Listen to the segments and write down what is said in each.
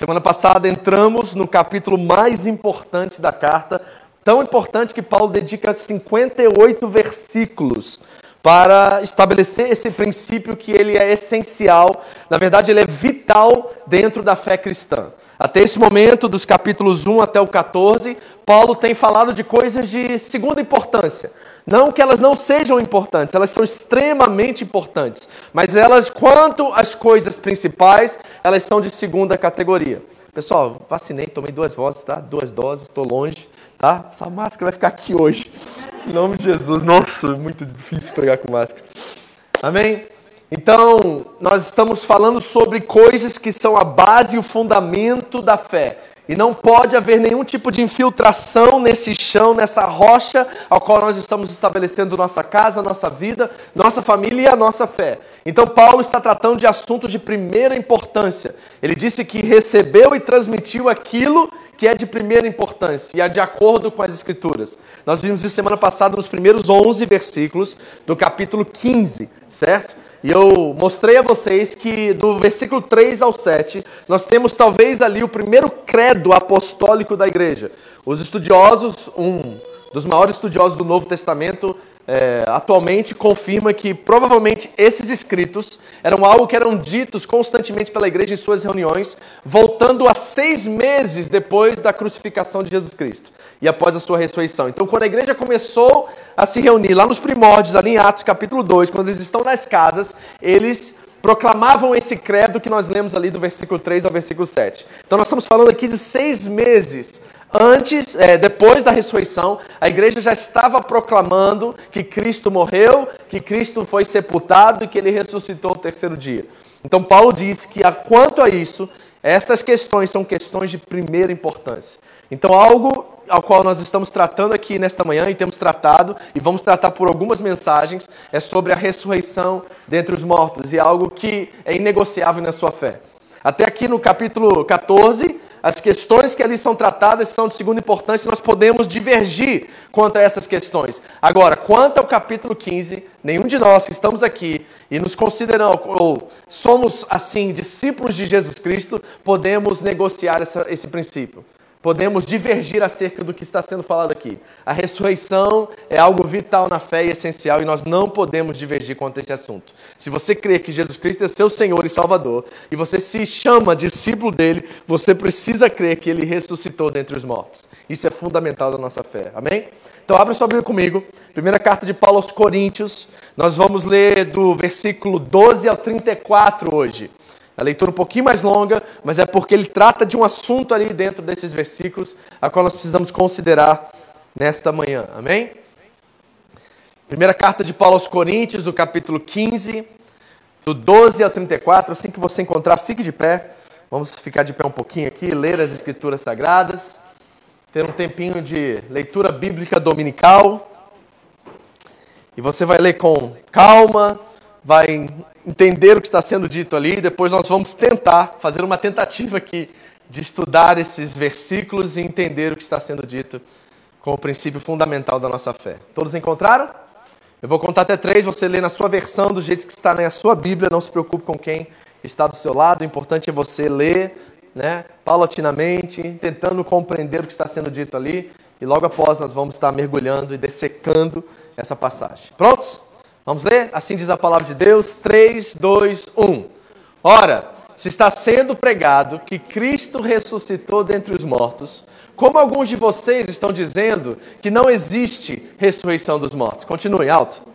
Semana passada entramos no capítulo mais importante da carta, tão importante que Paulo dedica 58 versículos para estabelecer esse princípio que ele é essencial, na verdade ele é vital dentro da fé cristã. Até esse momento, dos capítulos 1 até o 14, Paulo tem falado de coisas de segunda importância. Não que elas não sejam importantes, elas são extremamente importantes. Mas elas, quanto às coisas principais, elas são de segunda categoria. Pessoal, vacinei, tomei duas vozes, tá? Duas doses, estou longe, tá? Essa máscara vai ficar aqui hoje. Em nome de Jesus. Nossa, muito difícil pregar com máscara. Amém? Então, nós estamos falando sobre coisas que são a base e o fundamento da fé. E não pode haver nenhum tipo de infiltração nesse chão, nessa rocha ao qual nós estamos estabelecendo nossa casa, nossa vida, nossa família e a nossa fé. Então, Paulo está tratando de assuntos de primeira importância. Ele disse que recebeu e transmitiu aquilo que é de primeira importância e é de acordo com as Escrituras. Nós vimos isso semana passada nos primeiros 11 versículos do capítulo 15, certo? E eu mostrei a vocês que do versículo 3 ao 7, nós temos talvez ali o primeiro credo apostólico da igreja. Os estudiosos, um dos maiores estudiosos do Novo Testamento, é, atualmente confirma que provavelmente esses escritos eram algo que eram ditos constantemente pela igreja em suas reuniões, voltando a seis meses depois da crucificação de Jesus Cristo e após a sua ressurreição. Então, quando a igreja começou a se reunir lá nos primórdios, ali em Atos capítulo 2, quando eles estão nas casas, eles proclamavam esse credo que nós lemos ali do versículo 3 ao versículo 7. Então, nós estamos falando aqui de seis meses antes, é, depois da ressurreição, a igreja já estava proclamando que Cristo morreu, que Cristo foi sepultado e que ele ressuscitou no terceiro dia. Então, Paulo diz que, quanto a isso, essas questões são questões de primeira importância. Então, algo ao qual nós estamos tratando aqui nesta manhã e temos tratado, e vamos tratar por algumas mensagens, é sobre a ressurreição dentre os mortos, e é algo que é inegociável na sua fé. Até aqui no capítulo 14, as questões que ali são tratadas são de segunda importância e nós podemos divergir quanto a essas questões. Agora, quanto ao capítulo 15, nenhum de nós que estamos aqui e nos consideramos ou somos assim discípulos de Jesus Cristo, podemos negociar essa, esse princípio podemos divergir acerca do que está sendo falado aqui. A ressurreição é algo vital na fé e essencial e nós não podemos divergir quanto a esse assunto. Se você crê que Jesus Cristo é seu Senhor e Salvador e você se chama discípulo dele, você precisa crer que ele ressuscitou dentre os mortos. Isso é fundamental da nossa fé. Amém? Então abre sua Bíblia comigo. Primeira carta de Paulo aos Coríntios. Nós vamos ler do versículo 12 ao 34 hoje. A leitura um pouquinho mais longa, mas é porque ele trata de um assunto ali dentro desses versículos, a qual nós precisamos considerar nesta manhã. Amém? Primeira carta de Paulo aos Coríntios, do capítulo 15, do 12 ao 34. Assim que você encontrar, fique de pé. Vamos ficar de pé um pouquinho aqui, ler as Escrituras Sagradas, ter um tempinho de leitura bíblica dominical. E você vai ler com calma, vai entender o que está sendo dito ali, depois nós vamos tentar fazer uma tentativa aqui de estudar esses versículos e entender o que está sendo dito com o princípio fundamental da nossa fé. Todos encontraram? Eu vou contar até três, você lê na sua versão, do jeito que está na sua Bíblia, não se preocupe com quem está do seu lado, o importante é você ler, né, paulatinamente, tentando compreender o que está sendo dito ali, e logo após nós vamos estar mergulhando e dessecando essa passagem. Prontos? Vamos ler? Assim diz a palavra de Deus. 3, 2, 1. Ora, se está sendo pregado que Cristo ressuscitou dentre os mortos, como alguns de vocês estão dizendo que não existe ressurreição dos mortos? Continue alto.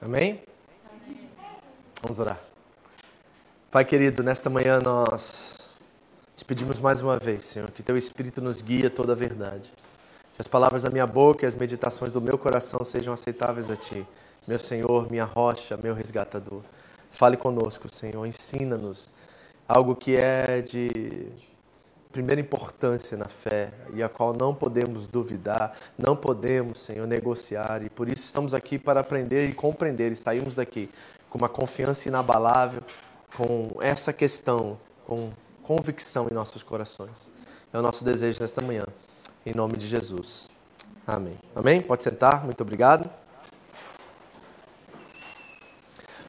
Amém? Vamos orar. Pai querido, nesta manhã nós te pedimos mais uma vez, Senhor, que teu Espírito nos guie a toda a verdade. Que as palavras da minha boca e as meditações do meu coração sejam aceitáveis a Ti, meu Senhor, minha rocha, meu resgatador. Fale conosco, Senhor, ensina-nos algo que é de primeira importância na fé e a qual não podemos duvidar, não podemos, Senhor, negociar e por isso estamos aqui para aprender e compreender e sairmos daqui com uma confiança inabalável, com essa questão, com convicção em nossos corações. É o nosso desejo nesta manhã, em nome de Jesus. Amém. Amém? Pode sentar, muito obrigado.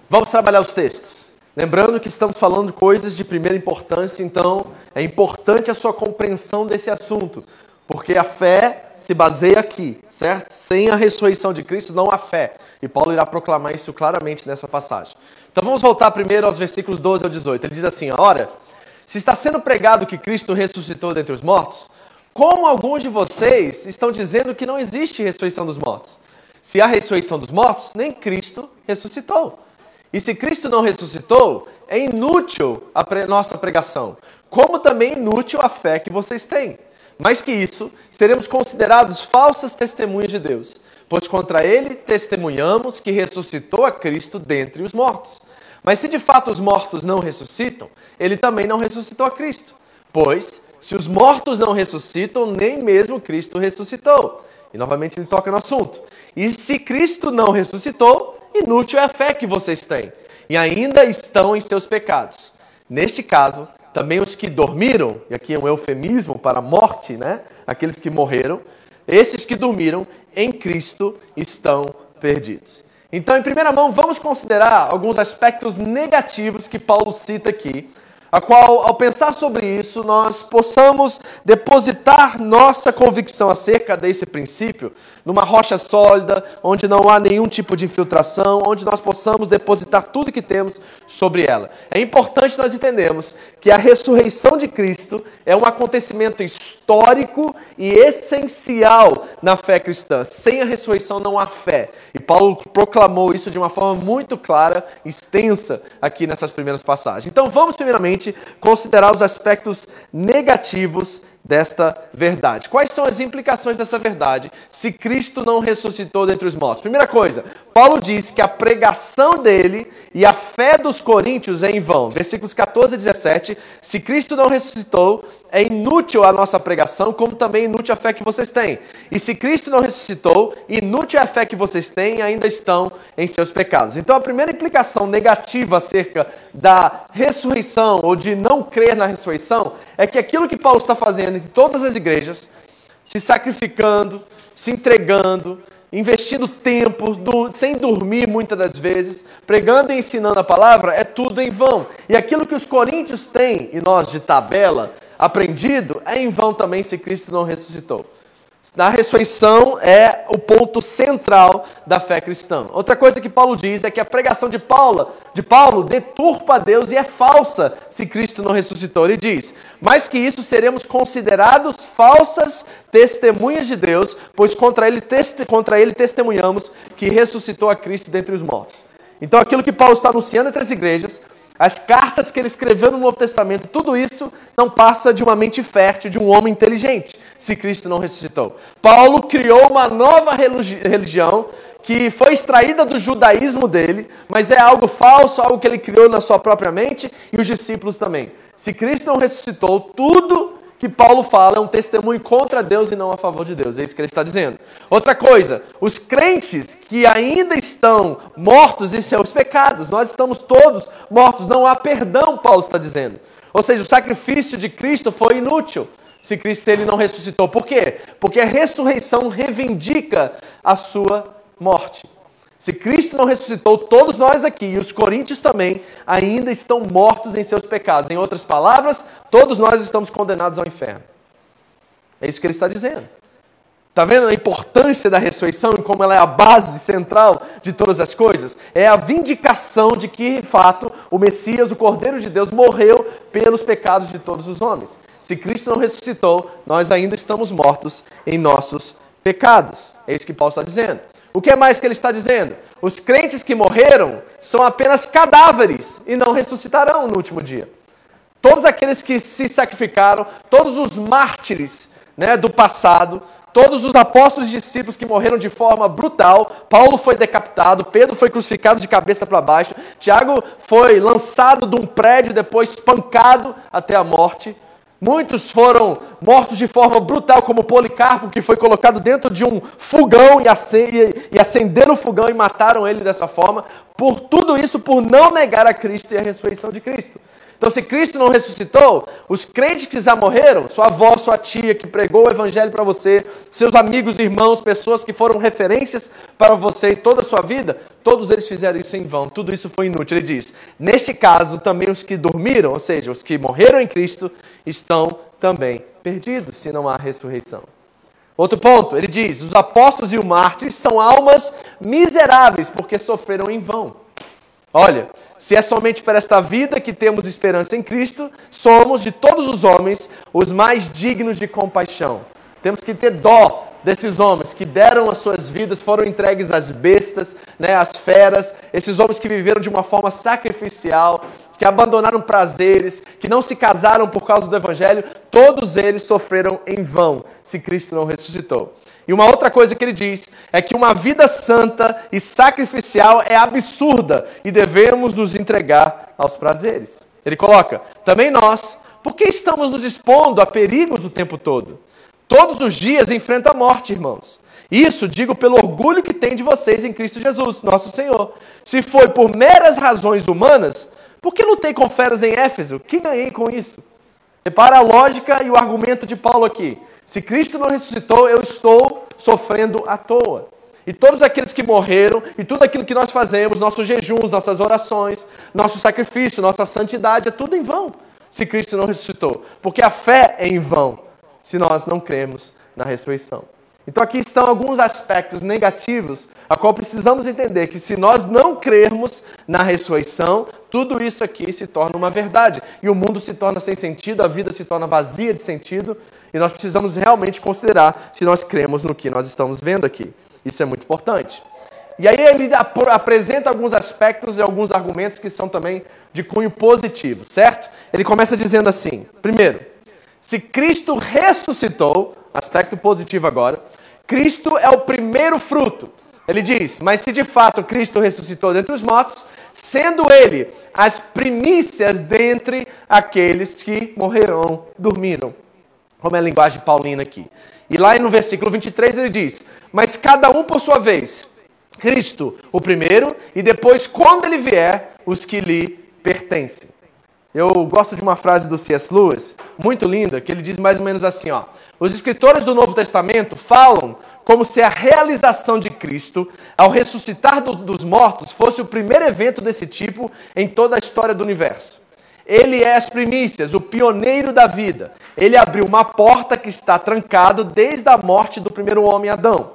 Vamos trabalhar os textos. Lembrando que estamos falando coisas de primeira importância, então é importante a sua compreensão desse assunto, porque a fé se baseia aqui, certo? Sem a ressurreição de Cristo não há fé. E Paulo irá proclamar isso claramente nessa passagem. Então vamos voltar primeiro aos versículos 12 ao 18. Ele diz assim: Ora, se está sendo pregado que Cristo ressuscitou dentre os mortos, como alguns de vocês estão dizendo que não existe ressurreição dos mortos? Se há ressurreição dos mortos, nem Cristo ressuscitou. E se Cristo não ressuscitou, é inútil a pre nossa pregação, como também inútil a fé que vocês têm. Mais que isso, seremos considerados falsas testemunhas de Deus, pois contra ele testemunhamos que ressuscitou a Cristo dentre os mortos. Mas se de fato os mortos não ressuscitam, ele também não ressuscitou a Cristo. Pois, se os mortos não ressuscitam, nem mesmo Cristo ressuscitou. E novamente ele toca no assunto. E se Cristo não ressuscitou, inútil é a fé que vocês têm, e ainda estão em seus pecados. Neste caso, também os que dormiram, e aqui é um eufemismo para a morte, né? Aqueles que morreram, esses que dormiram em Cristo estão perdidos. Então, em primeira mão, vamos considerar alguns aspectos negativos que Paulo cita aqui a qual, ao pensar sobre isso, nós possamos depositar nossa convicção acerca desse princípio numa rocha sólida, onde não há nenhum tipo de infiltração, onde nós possamos depositar tudo que temos sobre ela. É importante nós entendermos que a ressurreição de Cristo é um acontecimento histórico e essencial na fé cristã. Sem a ressurreição não há fé. E Paulo proclamou isso de uma forma muito clara, extensa, aqui nessas primeiras passagens. Então vamos, primeiramente, considerar os aspectos negativos desta verdade. Quais são as implicações dessa verdade se Cristo não ressuscitou dentre os mortos? Primeira coisa, Paulo diz que a pregação dele e a fé dos coríntios é em vão. Versículos 14 e 17. Se Cristo não ressuscitou, é inútil a nossa pregação, como também inútil a fé que vocês têm. E se Cristo não ressuscitou, inútil é a fé que vocês têm e ainda estão em seus pecados. Então a primeira implicação negativa acerca da ressurreição ou de não crer na ressurreição é que aquilo que Paulo está fazendo em todas as igrejas, se sacrificando, se entregando, investindo tempo, sem dormir muitas das vezes, pregando e ensinando a palavra, é tudo em vão. E aquilo que os coríntios têm, e nós de tabela, aprendido, é em vão também se Cristo não ressuscitou. Na ressurreição é o ponto central da fé cristã. Outra coisa que Paulo diz é que a pregação de Paulo, de Paulo deturpa Deus e é falsa se Cristo não ressuscitou. Ele diz: "Mais que isso seremos considerados falsas testemunhas de Deus, pois contra ele, contra ele testemunhamos que ressuscitou a Cristo dentre os mortos." Então aquilo que Paulo está anunciando entre as igrejas as cartas que ele escreveu no Novo Testamento, tudo isso não passa de uma mente fértil de um homem inteligente, se Cristo não ressuscitou. Paulo criou uma nova religião que foi extraída do judaísmo dele, mas é algo falso, algo que ele criou na sua própria mente e os discípulos também. Se Cristo não ressuscitou, tudo que Paulo fala é um testemunho contra Deus e não a favor de Deus. É isso que ele está dizendo. Outra coisa, os crentes que ainda estão mortos em seus pecados, nós estamos todos mortos, não há perdão, Paulo está dizendo. Ou seja, o sacrifício de Cristo foi inútil se Cristo ele não ressuscitou. Por quê? Porque a ressurreição reivindica a sua morte. Se Cristo não ressuscitou, todos nós aqui, e os coríntios também, ainda estão mortos em seus pecados. Em outras palavras, todos nós estamos condenados ao inferno. É isso que ele está dizendo. Está vendo a importância da ressurreição e como ela é a base central de todas as coisas? É a vindicação de que, de fato, o Messias, o Cordeiro de Deus, morreu pelos pecados de todos os homens. Se Cristo não ressuscitou, nós ainda estamos mortos em nossos pecados. É isso que Paulo está dizendo. O que mais que ele está dizendo? Os crentes que morreram são apenas cadáveres e não ressuscitarão no último dia. Todos aqueles que se sacrificaram, todos os mártires né, do passado, todos os apóstolos e discípulos que morreram de forma brutal, Paulo foi decapitado, Pedro foi crucificado de cabeça para baixo, Tiago foi lançado de um prédio, depois espancado até a morte. Muitos foram mortos de forma brutal, como Policarpo, que foi colocado dentro de um fogão e acenderam o fogão e mataram ele dessa forma. Por tudo isso, por não negar a Cristo e a ressurreição de Cristo. Então, se Cristo não ressuscitou, os crentes que já morreram, sua avó, sua tia que pregou o evangelho para você, seus amigos, irmãos, pessoas que foram referências para você e toda a sua vida, todos eles fizeram isso em vão, tudo isso foi inútil. Ele diz: neste caso, também os que dormiram, ou seja, os que morreram em Cristo, estão também perdidos, se não há ressurreição. Outro ponto, ele diz: os apóstolos e os mártires são almas miseráveis, porque sofreram em vão. Olha, se é somente para esta vida que temos esperança em Cristo, somos de todos os homens os mais dignos de compaixão. Temos que ter dó desses homens que deram as suas vidas, foram entregues às bestas, né, às feras, esses homens que viveram de uma forma sacrificial, que abandonaram prazeres, que não se casaram por causa do evangelho, todos eles sofreram em vão se Cristo não ressuscitou. E uma outra coisa que ele diz é que uma vida santa e sacrificial é absurda e devemos nos entregar aos prazeres. Ele coloca: também nós, por que estamos nos expondo a perigos o tempo todo? Todos os dias enfrenta a morte, irmãos. Isso digo pelo orgulho que tem de vocês em Cristo Jesus, nosso Senhor. Se foi por meras razões humanas, por que lutei com feras em Éfeso? Que ganhei com isso? Repara a lógica e o argumento de Paulo aqui. Se Cristo não ressuscitou, eu estou sofrendo à toa. E todos aqueles que morreram, e tudo aquilo que nós fazemos, nossos jejuns, nossas orações, nosso sacrifício, nossa santidade, é tudo em vão se Cristo não ressuscitou. Porque a fé é em vão se nós não cremos na ressurreição. Então aqui estão alguns aspectos negativos a qual precisamos entender que se nós não crermos na ressurreição, tudo isso aqui se torna uma verdade e o mundo se torna sem sentido, a vida se torna vazia de sentido e nós precisamos realmente considerar se nós cremos no que nós estamos vendo aqui. Isso é muito importante. E aí ele ap apresenta alguns aspectos e alguns argumentos que são também de cunho positivo, certo? Ele começa dizendo assim: primeiro, se Cristo ressuscitou, aspecto positivo agora, Cristo é o primeiro fruto. Ele diz: Mas se de fato Cristo ressuscitou dentre os mortos, sendo ele as primícias dentre aqueles que morrerão, dormiram. Como é a linguagem paulina aqui. E lá no versículo 23 ele diz: Mas cada um por sua vez, Cristo o primeiro, e depois, quando ele vier, os que lhe pertencem. Eu gosto de uma frase do C.S. Lewis, muito linda, que ele diz mais ou menos assim, ó: Os escritores do Novo Testamento falam como se a realização de Cristo ao ressuscitar do, dos mortos fosse o primeiro evento desse tipo em toda a história do universo. Ele é as primícias, o pioneiro da vida. Ele abriu uma porta que está trancada desde a morte do primeiro homem Adão.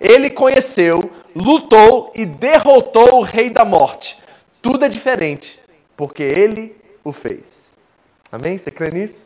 Ele conheceu, lutou e derrotou o rei da morte. Tudo é diferente, porque ele o fez. Amém? Você crê nisso?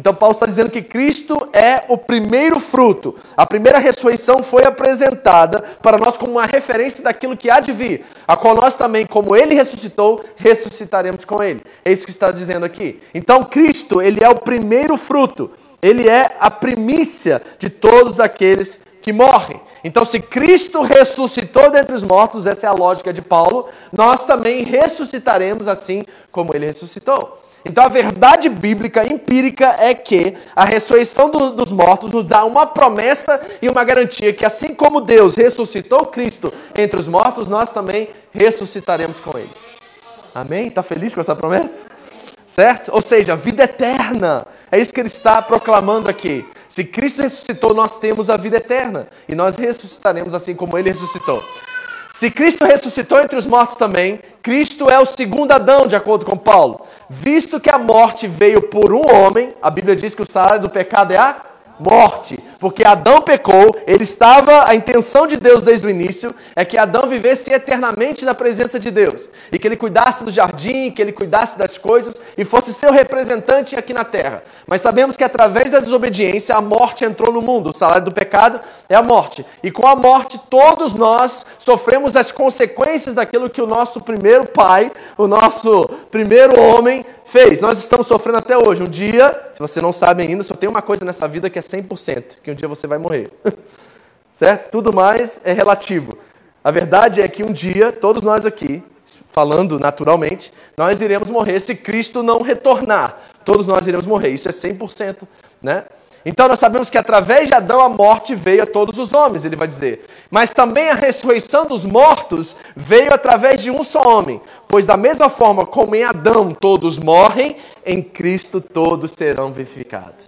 Então Paulo está dizendo que Cristo é o primeiro fruto. A primeira ressurreição foi apresentada para nós como uma referência daquilo que há de vir, a qual nós também, como ele ressuscitou, ressuscitaremos com ele. É isso que está dizendo aqui. Então Cristo, ele é o primeiro fruto. Ele é a primícia de todos aqueles que morrem. Então, se Cristo ressuscitou dentre os mortos, essa é a lógica de Paulo, nós também ressuscitaremos assim como ele ressuscitou. Então, a verdade bíblica empírica é que a ressurreição do, dos mortos nos dá uma promessa e uma garantia que, assim como Deus ressuscitou Cristo entre os mortos, nós também ressuscitaremos com Ele. Amém? Está feliz com essa promessa? Certo? Ou seja, vida eterna. É isso que ele está proclamando aqui. Se Cristo ressuscitou, nós temos a vida eterna. E nós ressuscitaremos assim como ele ressuscitou. Se Cristo ressuscitou entre os mortos também, Cristo é o segundo Adão, de acordo com Paulo. Visto que a morte veio por um homem, a Bíblia diz que o salário do pecado é a morte. Porque Adão pecou, ele estava, a intenção de Deus desde o início é que Adão vivesse eternamente na presença de Deus. E que ele cuidasse do jardim, que ele cuidasse das coisas e fosse seu representante aqui na terra. Mas sabemos que através da desobediência a morte entrou no mundo. O salário do pecado é a morte. E com a morte todos nós sofremos as consequências daquilo que o nosso primeiro pai, o nosso primeiro homem fez. Nós estamos sofrendo até hoje. Um dia, se você não sabe ainda, só tem uma coisa nessa vida que é 100%, que um dia você vai morrer. certo? Tudo mais é relativo. A verdade é que um dia, todos nós aqui, falando naturalmente, nós iremos morrer se Cristo não retornar. Todos nós iremos morrer. Isso é 100%, né? Então nós sabemos que através de Adão a morte veio a todos os homens, ele vai dizer. Mas também a ressurreição dos mortos veio através de um só homem. Pois da mesma forma como em Adão todos morrem, em Cristo todos serão vivificados.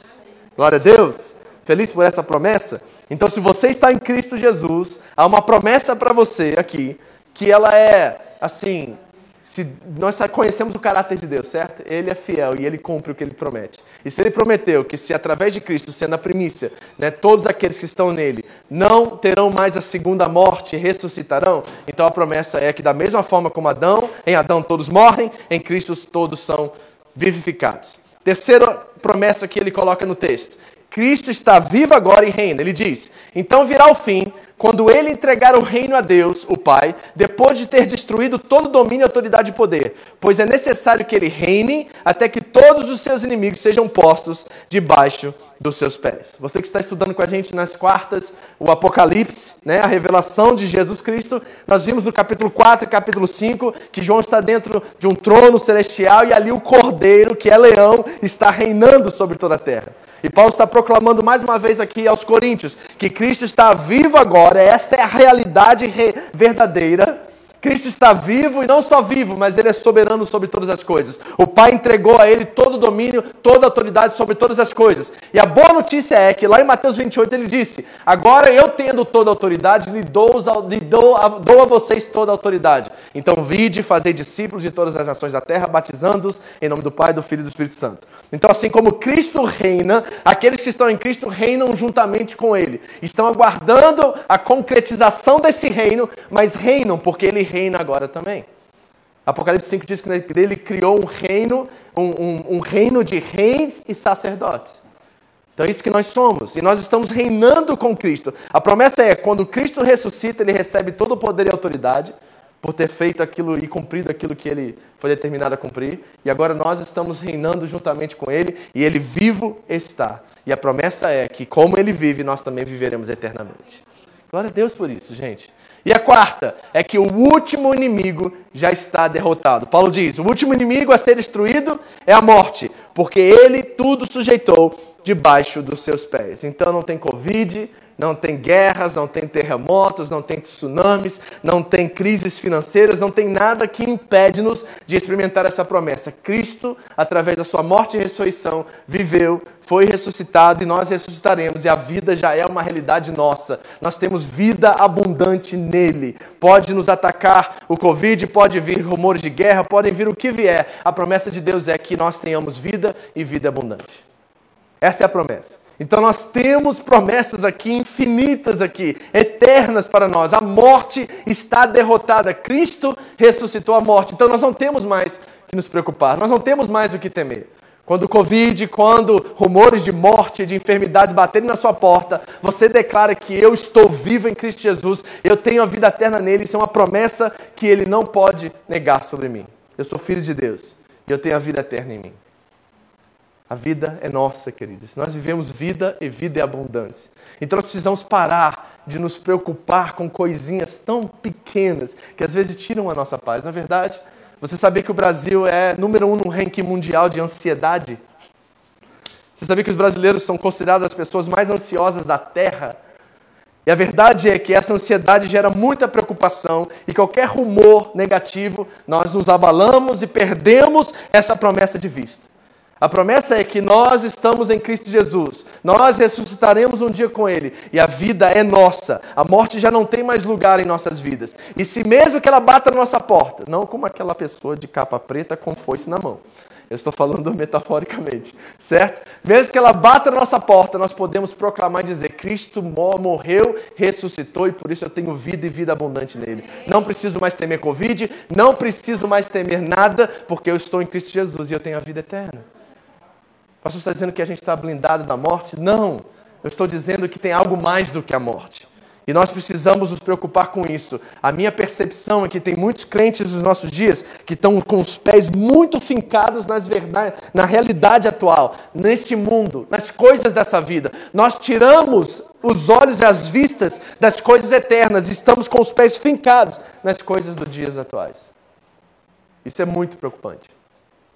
Glória a Deus. Feliz por essa promessa? Então, se você está em Cristo Jesus, há uma promessa para você aqui, que ela é, assim, se nós conhecemos o caráter de Deus, certo? Ele é fiel e ele cumpre o que ele promete. E se ele prometeu que se através de Cristo, sendo a primícia, né, todos aqueles que estão nele não terão mais a segunda morte e ressuscitarão, então a promessa é que da mesma forma como Adão, em Adão todos morrem, em Cristo todos são vivificados. Terceira promessa que ele coloca no texto. Cristo está vivo agora e reina. Ele diz: Então virá o fim, quando ele entregar o reino a Deus, o Pai, depois de ter destruído todo domínio, autoridade e poder, pois é necessário que ele reine até que todos os seus inimigos sejam postos debaixo dos seus pés. Você que está estudando com a gente nas quartas, o Apocalipse, né, a revelação de Jesus Cristo, nós vimos no capítulo 4 e capítulo 5 que João está dentro de um trono celestial e ali o cordeiro, que é leão, está reinando sobre toda a terra. E Paulo está proclamando mais uma vez aqui aos Coríntios que Cristo está vivo agora, esta é a realidade verdadeira Cristo está vivo e não só vivo, mas ele é soberano sobre todas as coisas. O Pai entregou a ele todo o domínio, toda a autoridade sobre todas as coisas. E a boa notícia é que lá em Mateus 28 ele disse: Agora eu tendo toda a autoridade, lhe dou, lhe dou, a, dou a vocês toda a autoridade. Então vide, fazer discípulos de todas as nações da terra, batizando-os em nome do Pai, do Filho e do Espírito Santo. Então, assim como Cristo reina, aqueles que estão em Cristo reinam juntamente com ele. Estão aguardando a concretização desse reino, mas reinam porque ele reina agora também. Apocalipse 5 diz que ele criou um reino, um, um, um reino de reis e sacerdotes. Então é isso que nós somos. E nós estamos reinando com Cristo. A promessa é: quando Cristo ressuscita, ele recebe todo o poder e autoridade por ter feito aquilo e cumprido aquilo que ele foi determinado a cumprir. E agora nós estamos reinando juntamente com ele e ele vivo está. E a promessa é que, como ele vive, nós também viveremos eternamente. Glória a Deus por isso, gente. E a quarta é que o último inimigo já está derrotado. Paulo diz: o último inimigo a ser destruído é a morte, porque ele tudo sujeitou debaixo dos seus pés. Então não tem Covid, não tem guerras, não tem terremotos, não tem tsunamis, não tem crises financeiras, não tem nada que impede-nos de experimentar essa promessa. Cristo, através da sua morte e ressurreição, viveu, foi ressuscitado e nós ressuscitaremos, e a vida já é uma realidade nossa. Nós temos vida abundante nele. Pode nos atacar o Covid, pode vir rumores de guerra, podem vir o que vier. A promessa de Deus é que nós tenhamos vida e vida abundante. Essa é a promessa. Então nós temos promessas aqui infinitas aqui, eternas para nós. A morte está derrotada. Cristo ressuscitou a morte. Então nós não temos mais que nos preocupar. Nós não temos mais o que temer. Quando o Covid, quando rumores de morte, de enfermidades baterem na sua porta, você declara que eu estou vivo em Cristo Jesus, eu tenho a vida eterna nele, isso é uma promessa que ele não pode negar sobre mim. Eu sou filho de Deus e eu tenho a vida eterna em mim. A vida é nossa, queridos. Nós vivemos vida e vida é abundância. Então nós precisamos parar de nos preocupar com coisinhas tão pequenas que às vezes tiram a nossa paz. Na verdade, você sabia que o Brasil é número um no ranking mundial de ansiedade? Você sabia que os brasileiros são considerados as pessoas mais ansiosas da Terra? E a verdade é que essa ansiedade gera muita preocupação e qualquer rumor negativo, nós nos abalamos e perdemos essa promessa de vista. A promessa é que nós estamos em Cristo Jesus. Nós ressuscitaremos um dia com Ele. E a vida é nossa. A morte já não tem mais lugar em nossas vidas. E se mesmo que ela bata na nossa porta, não como aquela pessoa de capa preta com foice na mão. Eu estou falando metaforicamente, certo? Mesmo que ela bata na nossa porta, nós podemos proclamar e dizer: Cristo morreu, ressuscitou e por isso eu tenho vida e vida abundante nele. Não preciso mais temer Covid, não preciso mais temer nada, porque eu estou em Cristo Jesus e eu tenho a vida eterna. O pastor está dizendo que a gente está blindado da morte? Não. Eu estou dizendo que tem algo mais do que a morte. E nós precisamos nos preocupar com isso. A minha percepção é que tem muitos crentes nos nossos dias que estão com os pés muito fincados nas na realidade atual, nesse mundo, nas coisas dessa vida. Nós tiramos os olhos e as vistas das coisas eternas e estamos com os pés fincados nas coisas dos dias atuais. Isso é muito preocupante.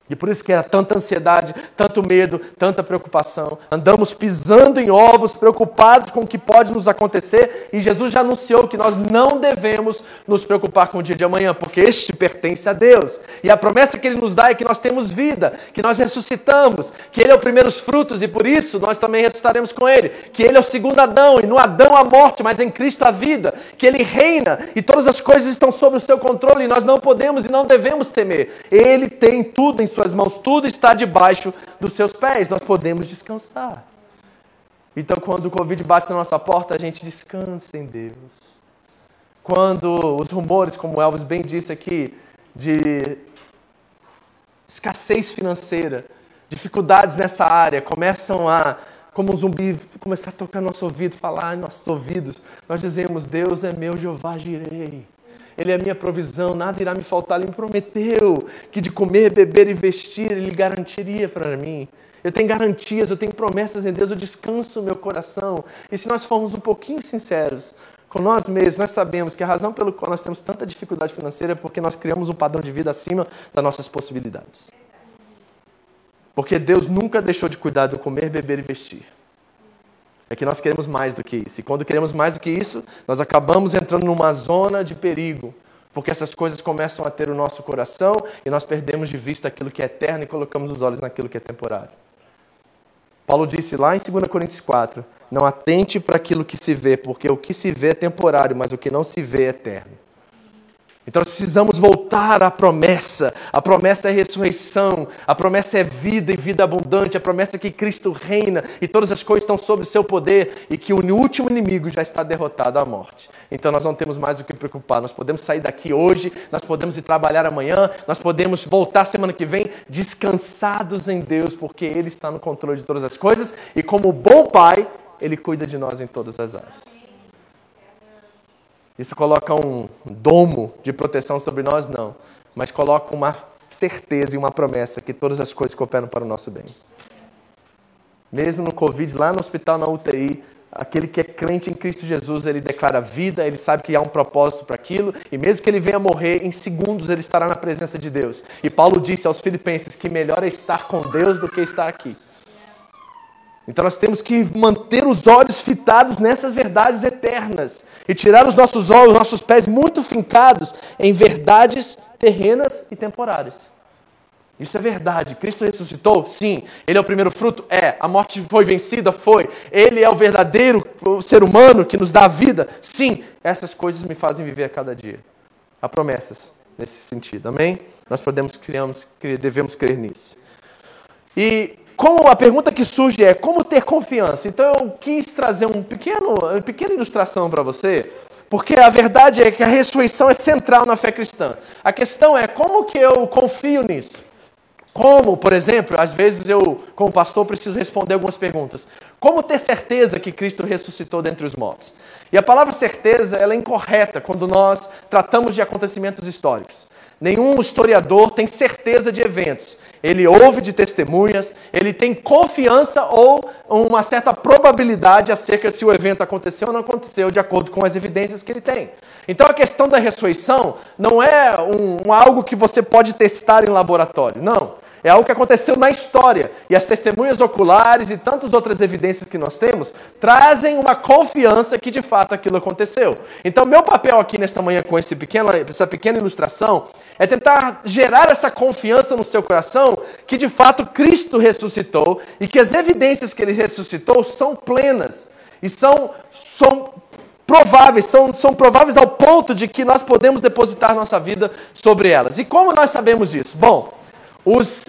E por isso que era tanta ansiedade, tanto medo, tanta preocupação. Andamos pisando em ovos, preocupados com o que pode nos acontecer, e Jesus já anunciou que nós não devemos nos preocupar com o dia de amanhã, porque este pertence a Deus. E a promessa que ele nos dá é que nós temos vida, que nós ressuscitamos, que ele é o primeiro frutos e por isso nós também ressuscitaremos com ele, que ele é o segundo Adão, e no Adão a morte, mas em Cristo a vida, que ele reina e todas as coisas estão sob o seu controle e nós não podemos e não devemos temer. Ele tem tudo em suas mãos, tudo está debaixo dos seus pés, nós podemos descansar. Então, quando o Covid bate na nossa porta, a gente descansa em Deus. Quando os rumores, como o Elvis bem disse aqui, de escassez financeira, dificuldades nessa área, começam a, como um zumbi, começar a tocar no nosso ouvido, falar em nossos ouvidos, nós dizemos: Deus é meu Jeová, girei. Ele é a minha provisão, nada irá me faltar. Ele me prometeu que de comer, beber e vestir, Ele garantiria para mim. Eu tenho garantias, eu tenho promessas em Deus, eu descanso o meu coração. E se nós formos um pouquinho sinceros com nós mesmos, nós sabemos que a razão pelo qual nós temos tanta dificuldade financeira é porque nós criamos um padrão de vida acima das nossas possibilidades. Porque Deus nunca deixou de cuidar do comer, beber e vestir é que nós queremos mais do que isso. E quando queremos mais do que isso, nós acabamos entrando numa zona de perigo, porque essas coisas começam a ter o nosso coração e nós perdemos de vista aquilo que é eterno e colocamos os olhos naquilo que é temporário. Paulo disse lá em 2 Coríntios 4: Não atente para aquilo que se vê, porque o que se vê é temporário, mas o que não se vê é eterno. Então nós precisamos voltar à promessa. A promessa é ressurreição, a promessa é vida e vida abundante, a promessa é que Cristo reina e todas as coisas estão sob o seu poder e que o último inimigo já está derrotado, a morte. Então nós não temos mais o que preocupar. Nós podemos sair daqui hoje, nós podemos ir trabalhar amanhã, nós podemos voltar semana que vem descansados em Deus, porque Ele está no controle de todas as coisas e como bom Pai, Ele cuida de nós em todas as áreas. Isso coloca um domo de proteção sobre nós? Não. Mas coloca uma certeza e uma promessa que todas as coisas cooperam para o nosso bem. Mesmo no Covid, lá no hospital, na UTI, aquele que é crente em Cristo Jesus, ele declara vida, ele sabe que há um propósito para aquilo, e mesmo que ele venha morrer, em segundos ele estará na presença de Deus. E Paulo disse aos Filipenses que melhor é estar com Deus do que estar aqui. Então nós temos que manter os olhos fitados nessas verdades eternas e tirar os nossos olhos, os nossos pés muito fincados em verdades terrenas e temporárias. Isso é verdade. Cristo ressuscitou? Sim. Ele é o primeiro fruto? É. A morte foi vencida? Foi. Ele é o verdadeiro ser humano que nos dá a vida? Sim. Essas coisas me fazem viver a cada dia. Há promessas nesse sentido. Amém? Nós podemos, criamos, devemos crer nisso. E como a pergunta que surge é como ter confiança. Então eu quis trazer um pequeno, uma pequena ilustração para você, porque a verdade é que a ressurreição é central na fé cristã. A questão é como que eu confio nisso. Como, por exemplo, às vezes eu, como pastor, preciso responder algumas perguntas. Como ter certeza que Cristo ressuscitou dentre os mortos? E a palavra certeza ela é incorreta quando nós tratamos de acontecimentos históricos. Nenhum historiador tem certeza de eventos. Ele ouve de testemunhas, ele tem confiança ou uma certa probabilidade acerca se o evento aconteceu ou não aconteceu, de acordo com as evidências que ele tem. Então a questão da ressurreição não é um, um algo que você pode testar em laboratório. Não. É algo que aconteceu na história. E as testemunhas oculares e tantas outras evidências que nós temos trazem uma confiança que de fato aquilo aconteceu. Então, meu papel aqui nesta manhã com esse pequeno, essa pequena ilustração é tentar gerar essa confiança no seu coração que de fato Cristo ressuscitou e que as evidências que ele ressuscitou são plenas e são, são prováveis, são, são prováveis ao ponto de que nós podemos depositar nossa vida sobre elas. E como nós sabemos isso? Bom, os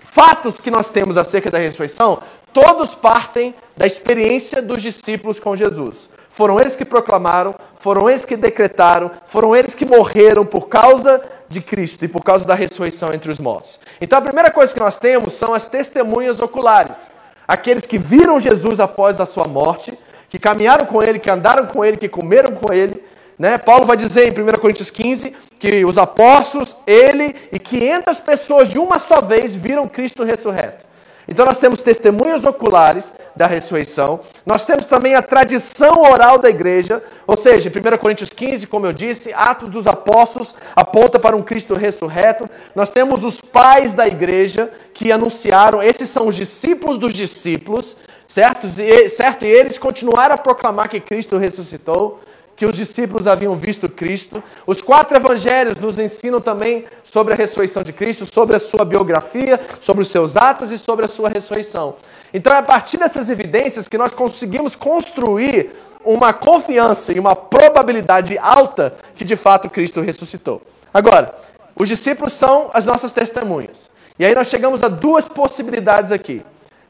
fatos que nós temos acerca da ressurreição, todos partem da experiência dos discípulos com Jesus. Foram eles que proclamaram, foram eles que decretaram, foram eles que morreram por causa de Cristo e por causa da ressurreição entre os mortos. Então a primeira coisa que nós temos são as testemunhas oculares. Aqueles que viram Jesus após a sua morte, que caminharam com ele, que andaram com ele, que comeram com ele. Né? Paulo vai dizer em 1 Coríntios 15 que os apóstolos, ele e 500 pessoas de uma só vez viram Cristo ressurreto. Então nós temos testemunhos oculares da ressurreição, nós temos também a tradição oral da igreja, ou seja, em 1 Coríntios 15, como eu disse, Atos dos Apóstolos aponta para um Cristo ressurreto. Nós temos os pais da igreja que anunciaram, esses são os discípulos dos discípulos, certo? E, certo? e eles continuaram a proclamar que Cristo ressuscitou que os discípulos haviam visto Cristo. Os quatro evangelhos nos ensinam também sobre a ressurreição de Cristo, sobre a sua biografia, sobre os seus atos e sobre a sua ressurreição. Então é a partir dessas evidências que nós conseguimos construir uma confiança e uma probabilidade alta que de fato Cristo ressuscitou. Agora, os discípulos são as nossas testemunhas. E aí nós chegamos a duas possibilidades aqui.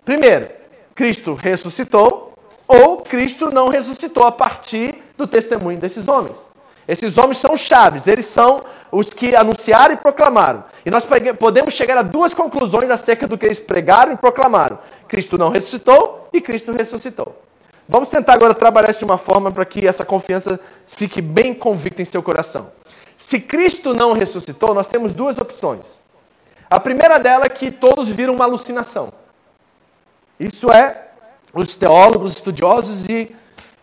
Primeiro, Cristo ressuscitou ou Cristo não ressuscitou a partir do testemunho desses homens. Esses homens são chaves, eles são os que anunciaram e proclamaram. E nós podemos chegar a duas conclusões acerca do que eles pregaram e proclamaram: Cristo não ressuscitou e Cristo ressuscitou. Vamos tentar agora trabalhar isso de uma forma para que essa confiança fique bem convicta em seu coração. Se Cristo não ressuscitou, nós temos duas opções. A primeira dela é que todos viram uma alucinação. Isso é, os teólogos, estudiosos e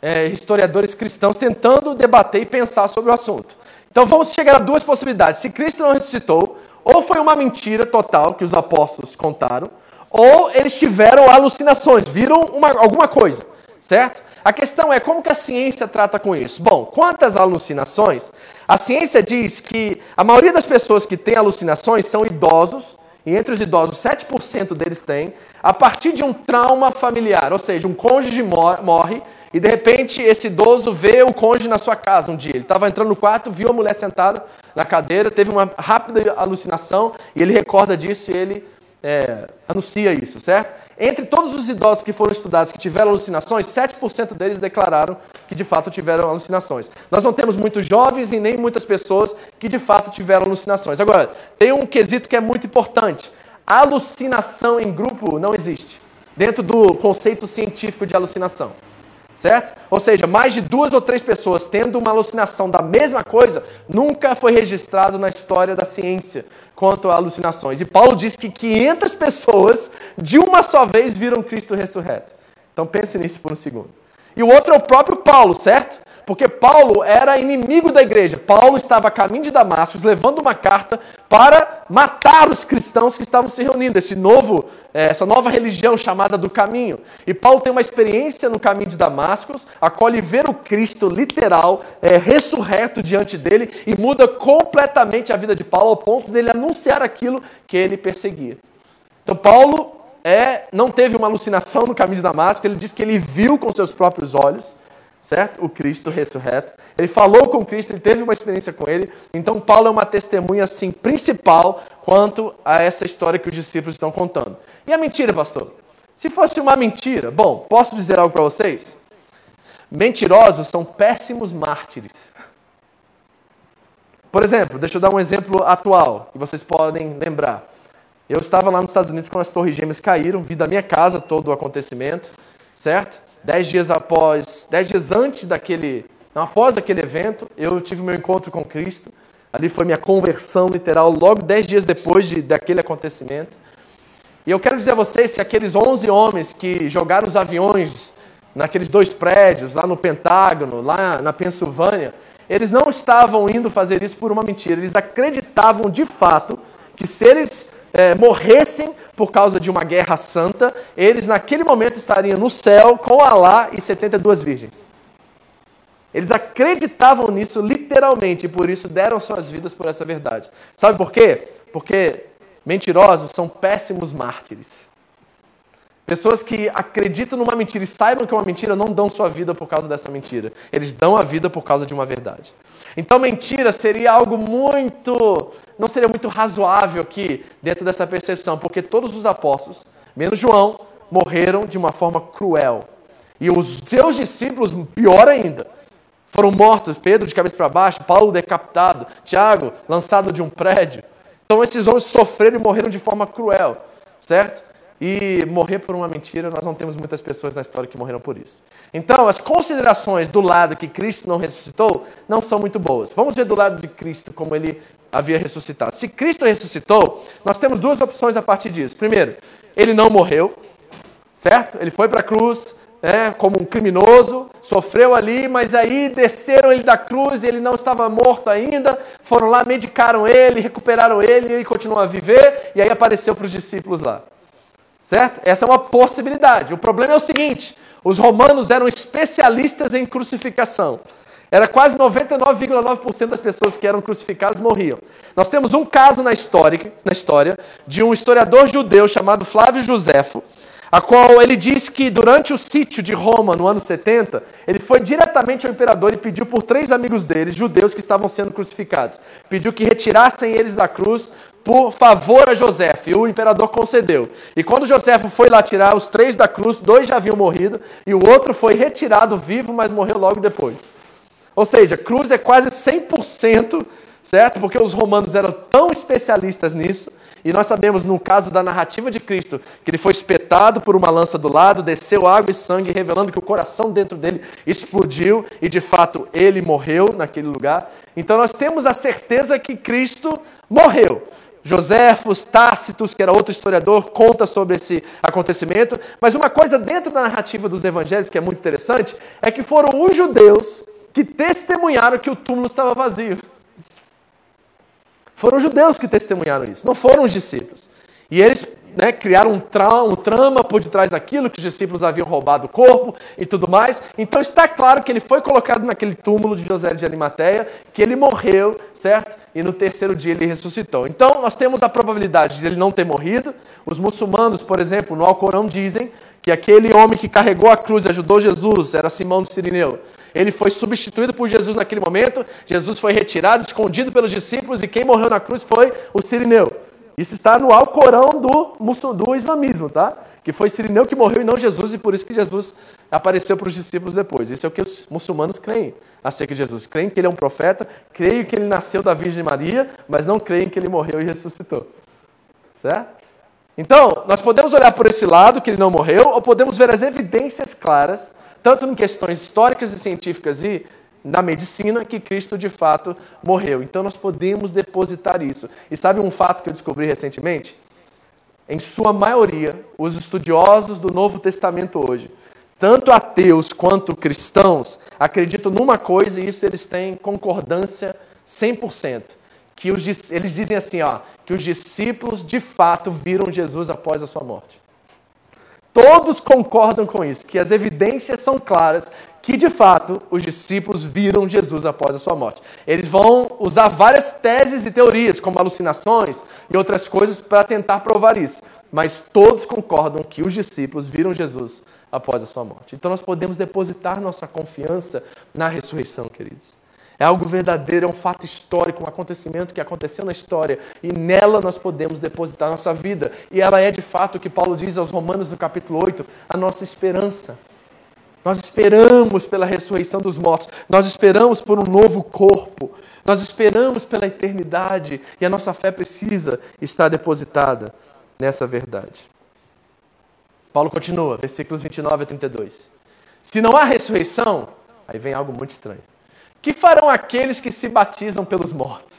é, historiadores cristãos tentando debater e pensar sobre o assunto. Então vamos chegar a duas possibilidades. Se Cristo não ressuscitou, ou foi uma mentira total que os apóstolos contaram, ou eles tiveram alucinações, viram uma, alguma coisa, certo? A questão é como que a ciência trata com isso. Bom, quantas alucinações? A ciência diz que a maioria das pessoas que têm alucinações são idosos, e entre os idosos 7% deles têm, a partir de um trauma familiar, ou seja, um cônjuge morre e de repente esse idoso vê o cônjuge na sua casa um dia. Ele estava entrando no quarto, viu a mulher sentada na cadeira, teve uma rápida alucinação e ele recorda disso e ele é, anuncia isso, certo? Entre todos os idosos que foram estudados que tiveram alucinações, 7% deles declararam que de fato tiveram alucinações. Nós não temos muitos jovens e nem muitas pessoas que de fato tiveram alucinações. Agora, tem um quesito que é muito importante. Alucinação em grupo não existe, dentro do conceito científico de alucinação certo? Ou seja, mais de duas ou três pessoas tendo uma alucinação da mesma coisa nunca foi registrado na história da ciência quanto a alucinações. E Paulo diz que 500 pessoas de uma só vez viram Cristo ressurreto. Então pense nisso por um segundo. E o outro é o próprio Paulo, certo? Porque Paulo era inimigo da igreja. Paulo estava a caminho de Damasco, levando uma carta para matar os cristãos que estavam se reunindo, esse novo, eh, essa nova religião chamada do caminho. E Paulo tem uma experiência no caminho de Damasco, acolhe ver o Cristo literal, é, ressurreto diante dele, e muda completamente a vida de Paulo ao ponto dele anunciar aquilo que ele perseguia. Então Paulo é, não teve uma alucinação no caminho de Damasco, ele diz que ele viu com seus próprios olhos certo? O Cristo ressurreto. Ele falou com Cristo, ele teve uma experiência com ele. Então Paulo é uma testemunha assim principal quanto a essa história que os discípulos estão contando. E a mentira, pastor? Se fosse uma mentira, bom, posso dizer algo para vocês? Mentirosos são péssimos mártires. Por exemplo, deixa eu dar um exemplo atual que vocês podem lembrar. Eu estava lá nos Estados Unidos quando as Torres Gêmeas caíram, vi da minha casa todo o acontecimento, certo? Dez dias após, dez dias antes daquele, não, após aquele evento, eu tive meu encontro com Cristo. Ali foi minha conversão literal, logo dez dias depois de, daquele acontecimento. E eu quero dizer a vocês que aqueles 11 homens que jogaram os aviões naqueles dois prédios, lá no Pentágono, lá na Pensilvânia, eles não estavam indo fazer isso por uma mentira. Eles acreditavam de fato que se eles é, morressem por causa de uma guerra santa, eles naquele momento estariam no céu com Alá e 72 virgens. Eles acreditavam nisso literalmente e por isso deram suas vidas por essa verdade. Sabe por quê? Porque mentirosos são péssimos mártires. Pessoas que acreditam numa mentira e saibam que é uma mentira não dão sua vida por causa dessa mentira. Eles dão a vida por causa de uma verdade. Então, mentira seria algo muito. Não seria muito razoável aqui, dentro dessa percepção, porque todos os apóstolos, menos João, morreram de uma forma cruel. E os seus discípulos, pior ainda, foram mortos. Pedro de cabeça para baixo, Paulo decapitado, Tiago lançado de um prédio. Então, esses homens sofreram e morreram de forma cruel, certo? E morrer por uma mentira, nós não temos muitas pessoas na história que morreram por isso. Então, as considerações do lado que Cristo não ressuscitou não são muito boas. Vamos ver do lado de Cristo como ele havia ressuscitado. Se Cristo ressuscitou, nós temos duas opções a partir disso. Primeiro, ele não morreu, certo? Ele foi para a cruz né, como um criminoso, sofreu ali, mas aí desceram ele da cruz ele não estava morto ainda. Foram lá, medicaram ele, recuperaram ele e ele continuou a viver. E aí apareceu para os discípulos lá. Certo? Essa é uma possibilidade. O problema é o seguinte: os romanos eram especialistas em crucificação. Era quase 99,9% das pessoas que eram crucificadas morriam. Nós temos um caso na história, na história de um historiador judeu chamado Flávio Josefo, a qual ele diz que durante o sítio de Roma, no ano 70, ele foi diretamente ao imperador e pediu por três amigos deles, judeus que estavam sendo crucificados. Pediu que retirassem eles da cruz por favor a José, e o imperador concedeu. E quando José foi lá tirar os três da cruz, dois já haviam morrido, e o outro foi retirado vivo, mas morreu logo depois. Ou seja, cruz é quase 100%, certo? Porque os romanos eram tão especialistas nisso, e nós sabemos no caso da narrativa de Cristo, que ele foi espetado por uma lança do lado, desceu água e sangue, revelando que o coração dentro dele explodiu, e de fato ele morreu naquele lugar. Então nós temos a certeza que Cristo morreu. Joséfos, Tácitos, que era outro historiador, conta sobre esse acontecimento. Mas uma coisa dentro da narrativa dos evangelhos que é muito interessante é que foram os judeus que testemunharam que o túmulo estava vazio. Foram os judeus que testemunharam isso, não foram os discípulos. E eles né, criaram um, tra um trama por detrás daquilo, que os discípulos haviam roubado o corpo e tudo mais. Então está claro que ele foi colocado naquele túmulo de José de Arimateia, que ele morreu, certo? E no terceiro dia ele ressuscitou. Então nós temos a probabilidade de ele não ter morrido. Os muçulmanos, por exemplo, no Alcorão dizem que aquele homem que carregou a cruz e ajudou Jesus era Simão de Sirineu. Ele foi substituído por Jesus naquele momento. Jesus foi retirado, escondido pelos discípulos, e quem morreu na cruz foi o Sirineu. Isso está no Alcorão do, do islamismo, tá? Que foi Sirineu que morreu e não Jesus, e por isso que Jesus apareceu para os discípulos depois. Isso é o que os muçulmanos creem acerca de Jesus. Creem que ele é um profeta, creem que ele nasceu da Virgem Maria, mas não creem que ele morreu e ressuscitou. Certo? Então, nós podemos olhar por esse lado, que ele não morreu, ou podemos ver as evidências claras, tanto em questões históricas e científicas e na medicina que Cristo de fato morreu. Então nós podemos depositar isso. E sabe um fato que eu descobri recentemente? Em sua maioria, os estudiosos do Novo Testamento hoje, tanto ateus quanto cristãos, acreditam numa coisa e isso eles têm concordância 100%. Que os, eles dizem assim, ó, que os discípulos de fato viram Jesus após a sua morte. Todos concordam com isso, que as evidências são claras que de fato os discípulos viram Jesus após a sua morte. Eles vão usar várias teses e teorias, como alucinações e outras coisas, para tentar provar isso. Mas todos concordam que os discípulos viram Jesus após a sua morte. Então nós podemos depositar nossa confiança na ressurreição, queridos. É algo verdadeiro, é um fato histórico, um acontecimento que aconteceu na história e nela nós podemos depositar nossa vida. E ela é de fato o que Paulo diz aos Romanos no capítulo 8, a nossa esperança. Nós esperamos pela ressurreição dos mortos, nós esperamos por um novo corpo, nós esperamos pela eternidade e a nossa fé precisa estar depositada nessa verdade. Paulo continua, versículos 29 a 32. Se não há ressurreição, aí vem algo muito estranho. Que farão aqueles que se batizam pelos mortos?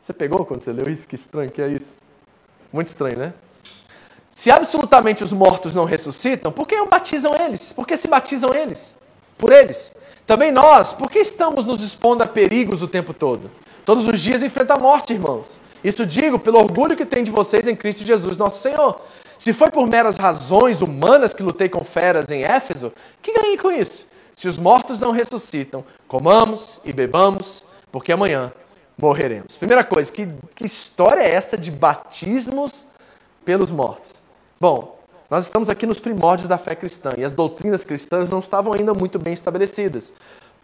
Você pegou quando você leu isso? Que estranho que é isso. Muito estranho, né? Se absolutamente os mortos não ressuscitam, por que batizam eles? Por que se batizam eles? Por eles. Também nós, por que estamos nos expondo a perigos o tempo todo? Todos os dias enfrenta a morte, irmãos. Isso digo pelo orgulho que tem de vocês em Cristo Jesus, nosso Senhor. Se foi por meras razões humanas que lutei com feras em Éfeso, que ganhei com isso? Se os mortos não ressuscitam, comamos e bebamos, porque amanhã morreremos. Primeira coisa, que, que história é essa de batismos pelos mortos? Bom, nós estamos aqui nos primórdios da fé cristã e as doutrinas cristãs não estavam ainda muito bem estabelecidas.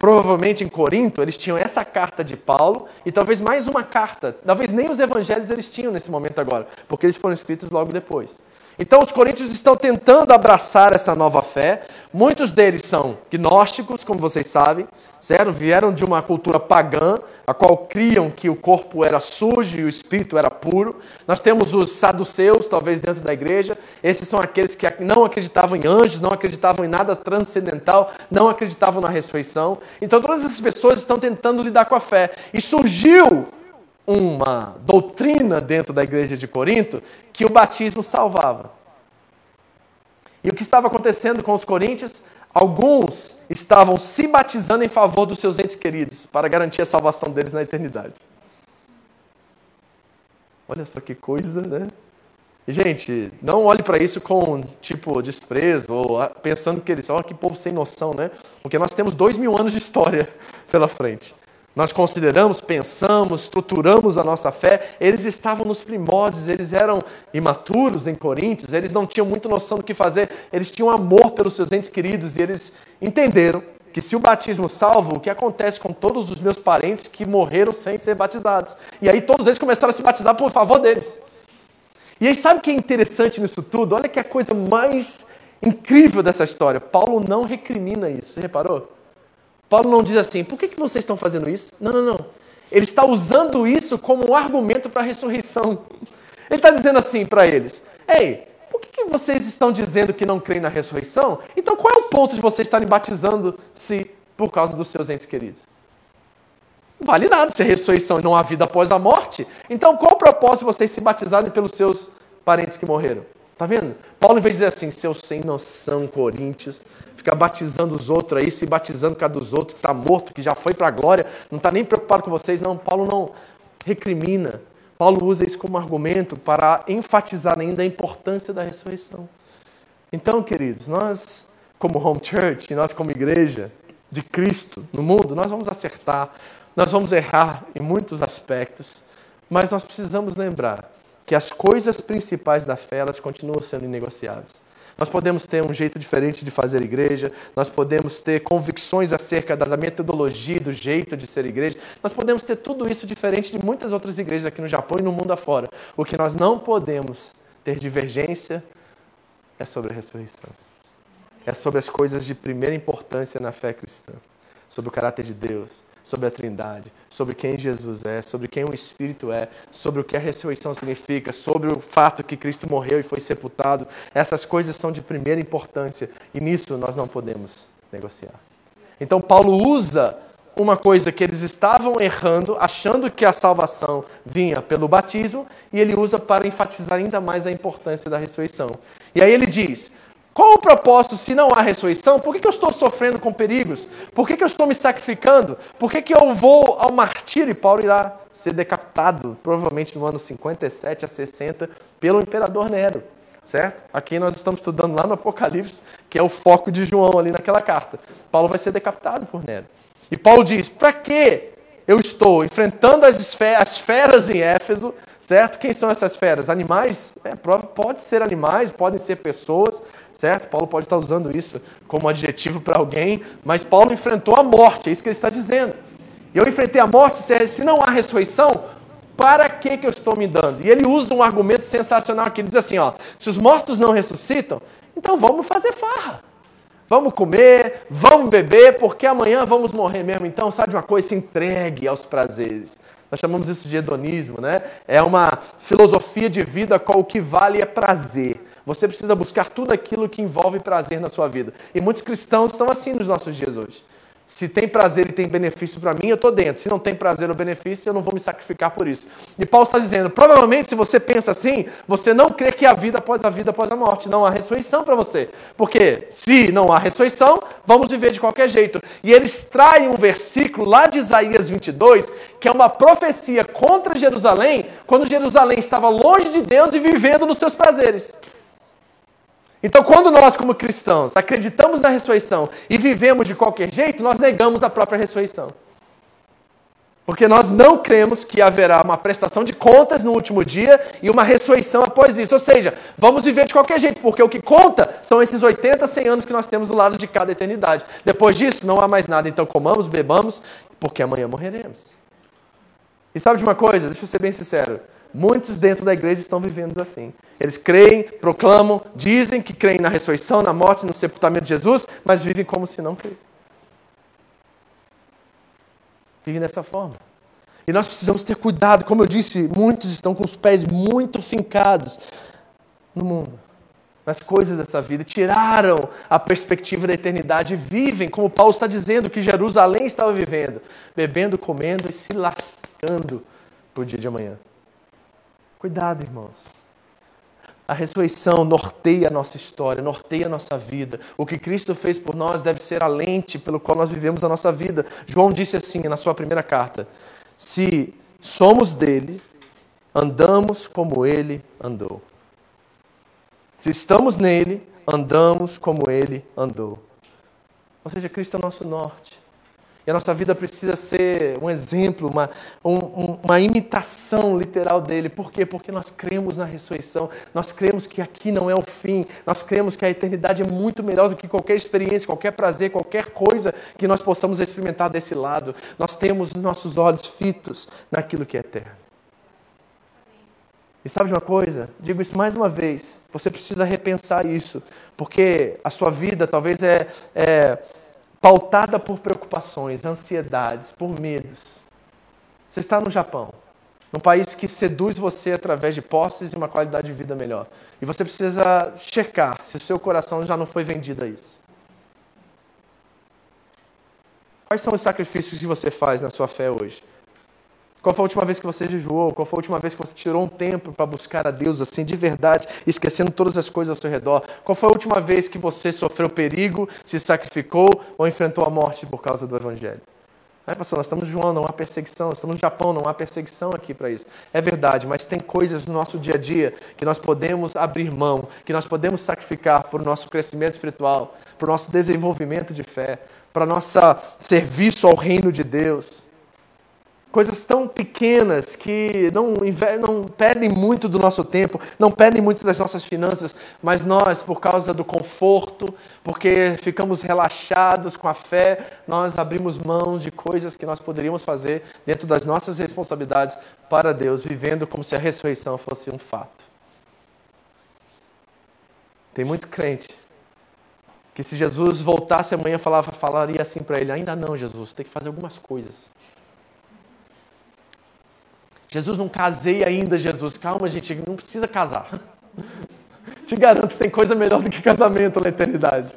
Provavelmente em Corinto eles tinham essa carta de Paulo e talvez mais uma carta. Talvez nem os evangelhos eles tinham nesse momento agora, porque eles foram escritos logo depois. Então os coríntios estão tentando abraçar essa nova fé. Muitos deles são gnósticos, como vocês sabem, certo? Vieram de uma cultura pagã, a qual criam que o corpo era sujo e o espírito era puro. Nós temos os saduceus, talvez dentro da igreja. Esses são aqueles que não acreditavam em anjos, não acreditavam em nada transcendental, não acreditavam na ressurreição. Então todas essas pessoas estão tentando lidar com a fé. E surgiu uma doutrina dentro da igreja de Corinto que o batismo salvava. E o que estava acontecendo com os coríntios? Alguns estavam se batizando em favor dos seus entes queridos, para garantir a salvação deles na eternidade. Olha só que coisa, né? E, gente, não olhe para isso com, tipo, desprezo, ou pensando que eles são, oh, que povo sem noção, né? Porque nós temos dois mil anos de história pela frente. Nós consideramos, pensamos, estruturamos a nossa fé. Eles estavam nos primórdios, eles eram imaturos em Coríntios, eles não tinham muita noção do que fazer, eles tinham amor pelos seus entes queridos e eles entenderam que se o batismo salva, o que acontece com todos os meus parentes que morreram sem ser batizados? E aí todos eles começaram a se batizar por favor deles. E aí sabe o que é interessante nisso tudo? Olha que é a coisa mais incrível dessa história. Paulo não recrimina isso, você reparou? Paulo não diz assim, por que, que vocês estão fazendo isso? Não, não, não. Ele está usando isso como um argumento para a ressurreição. Ele está dizendo assim para eles: Ei, por que, que vocês estão dizendo que não creem na ressurreição? Então qual é o ponto de vocês estarem batizando-se por causa dos seus entes queridos? Não vale nada se a ressurreição não há vida após a morte. Então qual o propósito de vocês se batizarem pelos seus parentes que morreram? Tá vendo? Paulo, em vez de dizer assim, seus sem noção, coríntios, ficar batizando os outros aí, se batizando cada dos outros, que está morto, que já foi para a glória, não está nem preocupado com vocês. Não, Paulo não recrimina. Paulo usa isso como argumento para enfatizar ainda a importância da ressurreição. Então, queridos, nós, como home church, nós, como igreja de Cristo no mundo, nós vamos acertar, nós vamos errar em muitos aspectos, mas nós precisamos lembrar que as coisas principais da fé, elas continuam sendo inegociáveis. Nós podemos ter um jeito diferente de fazer igreja, nós podemos ter convicções acerca da metodologia, do jeito de ser igreja, nós podemos ter tudo isso diferente de muitas outras igrejas aqui no Japão e no mundo afora. O que nós não podemos ter divergência é sobre a ressurreição. É sobre as coisas de primeira importância na fé cristã, sobre o caráter de Deus, sobre a Trindade, sobre quem Jesus é, sobre quem o Espírito é, sobre o que a ressurreição significa, sobre o fato que Cristo morreu e foi sepultado. Essas coisas são de primeira importância e nisso nós não podemos negociar. Então, Paulo usa uma coisa que eles estavam errando, achando que a salvação vinha pelo batismo, e ele usa para enfatizar ainda mais a importância da ressurreição. E aí ele diz: qual o propósito se não há ressurreição? Por que, que eu estou sofrendo com perigos? Por que, que eu estou me sacrificando? Por que, que eu vou ao martírio? E Paulo irá ser decapitado, provavelmente no ano 57 a 60, pelo imperador Nero. Certo? Aqui nós estamos estudando lá no Apocalipse, que é o foco de João ali naquela carta. Paulo vai ser decapitado por Nero. E Paulo diz: para que eu estou enfrentando as, esferas, as feras em Éfeso? Certo? Quem são essas feras? Animais? É, pode ser animais, podem ser pessoas certo? Paulo pode estar usando isso como adjetivo para alguém, mas Paulo enfrentou a morte, é isso que ele está dizendo. Eu enfrentei a morte, se não há ressurreição, para que, que eu estou me dando? E ele usa um argumento sensacional aqui, diz assim, ó, se os mortos não ressuscitam, então vamos fazer farra. Vamos comer, vamos beber, porque amanhã vamos morrer mesmo. Então, sabe uma coisa? Se entregue aos prazeres. Nós chamamos isso de hedonismo, né? É uma filosofia de vida qual o que vale é prazer. Você precisa buscar tudo aquilo que envolve prazer na sua vida. E muitos cristãos estão assim nos nossos dias hoje. Se tem prazer e tem benefício para mim, eu estou dentro. Se não tem prazer ou benefício, eu não vou me sacrificar por isso. E Paulo está dizendo: provavelmente, se você pensa assim, você não crê que há vida após a vida após a morte. Não há ressurreição para você. Porque se não há ressurreição, vamos viver de qualquer jeito. E eles extraem um versículo lá de Isaías 22, que é uma profecia contra Jerusalém, quando Jerusalém estava longe de Deus e vivendo nos seus prazeres. Então, quando nós, como cristãos, acreditamos na ressurreição e vivemos de qualquer jeito, nós negamos a própria ressurreição. Porque nós não cremos que haverá uma prestação de contas no último dia e uma ressurreição após isso. Ou seja, vamos viver de qualquer jeito, porque o que conta são esses 80, 100 anos que nós temos do lado de cada eternidade. Depois disso, não há mais nada. Então comamos, bebamos, porque amanhã morreremos. E sabe de uma coisa? Deixa eu ser bem sincero. Muitos dentro da igreja estão vivendo assim. Eles creem, proclamam, dizem que creem na ressurreição, na morte, no sepultamento de Jesus, mas vivem como se não creem. Vivem dessa forma. E nós precisamos ter cuidado, como eu disse, muitos estão com os pés muito fincados no mundo, nas coisas dessa vida, tiraram a perspectiva da eternidade e vivem, como Paulo está dizendo, que Jerusalém estava vivendo, bebendo, comendo e se lascando para o dia de amanhã. Cuidado, irmãos. A ressurreição norteia a nossa história, norteia a nossa vida. O que Cristo fez por nós deve ser a lente pelo qual nós vivemos a nossa vida. João disse assim na sua primeira carta: Se somos dele, andamos como ele andou. Se estamos nele, andamos como ele andou. Ou seja, Cristo é o nosso norte. A nossa vida precisa ser um exemplo, uma, um, uma imitação literal dele. Por quê? Porque nós cremos na ressurreição, nós cremos que aqui não é o fim, nós cremos que a eternidade é muito melhor do que qualquer experiência, qualquer prazer, qualquer coisa que nós possamos experimentar desse lado. Nós temos nossos olhos fitos naquilo que é eterno. E sabe de uma coisa? Digo isso mais uma vez. Você precisa repensar isso, porque a sua vida talvez é, é pautada por preocupações, ansiedades, por medos. Você está no Japão, num país que seduz você através de posses e uma qualidade de vida melhor. E você precisa checar se o seu coração já não foi vendido a isso. Quais são os sacrifícios que você faz na sua fé hoje? Qual foi a última vez que você jejuou? Qual foi a última vez que você tirou um tempo para buscar a Deus assim de verdade, esquecendo todas as coisas ao seu redor? Qual foi a última vez que você sofreu perigo, se sacrificou ou enfrentou a morte por causa do Evangelho? É, pastor, nós estamos em João, não há perseguição. Estamos no Japão, não há perseguição aqui para isso. É verdade, mas tem coisas no nosso dia a dia que nós podemos abrir mão, que nós podemos sacrificar para o nosso crescimento espiritual, para o nosso desenvolvimento de fé, para o nosso serviço ao reino de Deus. Coisas tão pequenas que não, não muito do nosso tempo, não pedem muito das nossas finanças, mas nós, por causa do conforto, porque ficamos relaxados com a fé, nós abrimos mãos de coisas que nós poderíamos fazer dentro das nossas responsabilidades para Deus, vivendo como se a ressurreição fosse um fato. Tem muito crente que se Jesus voltasse amanhã falava, falaria assim para ele: ainda não, Jesus, tem que fazer algumas coisas. Jesus, não casei ainda, Jesus. Calma, gente, não precisa casar. Te garanto que tem coisa melhor do que casamento na eternidade.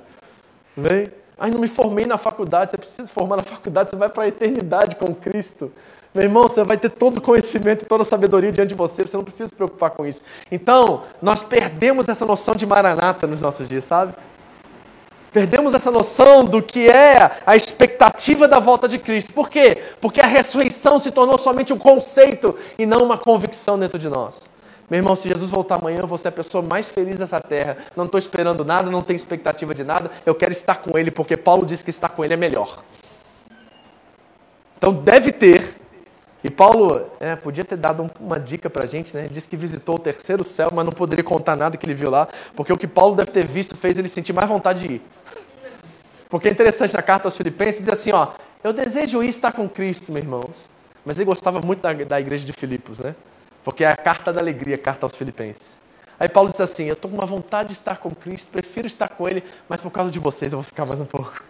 Vem? Ai, não me formei na faculdade. Você precisa se formar na faculdade, você vai para a eternidade com Cristo. Meu irmão, você vai ter todo o conhecimento e toda a sabedoria diante de você, você não precisa se preocupar com isso. Então, nós perdemos essa noção de maranata nos nossos dias, sabe? Perdemos essa noção do que é a expectativa da volta de Cristo. Por quê? Porque a ressurreição se tornou somente um conceito e não uma convicção dentro de nós. Meu irmão, se Jesus voltar amanhã, vou ser a pessoa mais feliz dessa terra. Não estou esperando nada, não tenho expectativa de nada. Eu quero estar com Ele, porque Paulo diz que estar com Ele é melhor. Então deve ter. E Paulo é, podia ter dado uma dica para a gente, né? Diz que visitou o terceiro céu, mas não poderia contar nada que ele viu lá, porque o que Paulo deve ter visto fez ele sentir mais vontade de ir. Porque é interessante na carta aos Filipenses, diz assim, ó, eu desejo ir estar com Cristo, meus irmãos. Mas ele gostava muito da, da igreja de Filipos, né? Porque é a carta da alegria, a carta aos Filipenses. Aí Paulo diz assim, eu estou com uma vontade de estar com Cristo, prefiro estar com Ele, mas por causa de vocês eu vou ficar mais um pouco.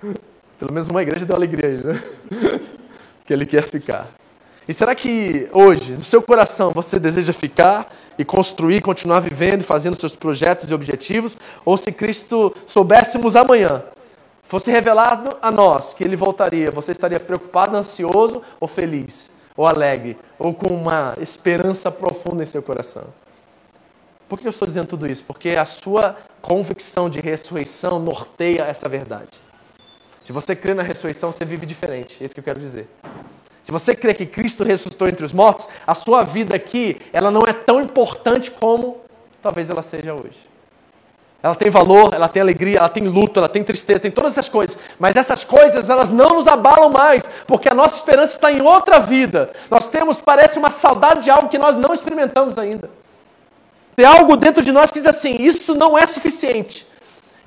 Pelo menos uma igreja deu alegria aí, né? Que ele quer ficar. E será que hoje, no seu coração, você deseja ficar e construir, continuar vivendo fazendo seus projetos e objetivos? Ou se Cristo soubéssemos amanhã, fosse revelado a nós que ele voltaria, você estaria preocupado, ansioso ou feliz? Ou alegre? Ou com uma esperança profunda em seu coração? Por que eu estou dizendo tudo isso? Porque a sua convicção de ressurreição norteia essa verdade. Se você crê na ressurreição, você vive diferente. É isso que eu quero dizer. Se você crê que Cristo ressuscitou entre os mortos, a sua vida aqui, ela não é tão importante como talvez ela seja hoje. Ela tem valor, ela tem alegria, ela tem luto, ela tem tristeza, tem todas essas coisas. Mas essas coisas, elas não nos abalam mais, porque a nossa esperança está em outra vida. Nós temos, parece, uma saudade de algo que nós não experimentamos ainda. Tem algo dentro de nós que diz assim: isso não é suficiente.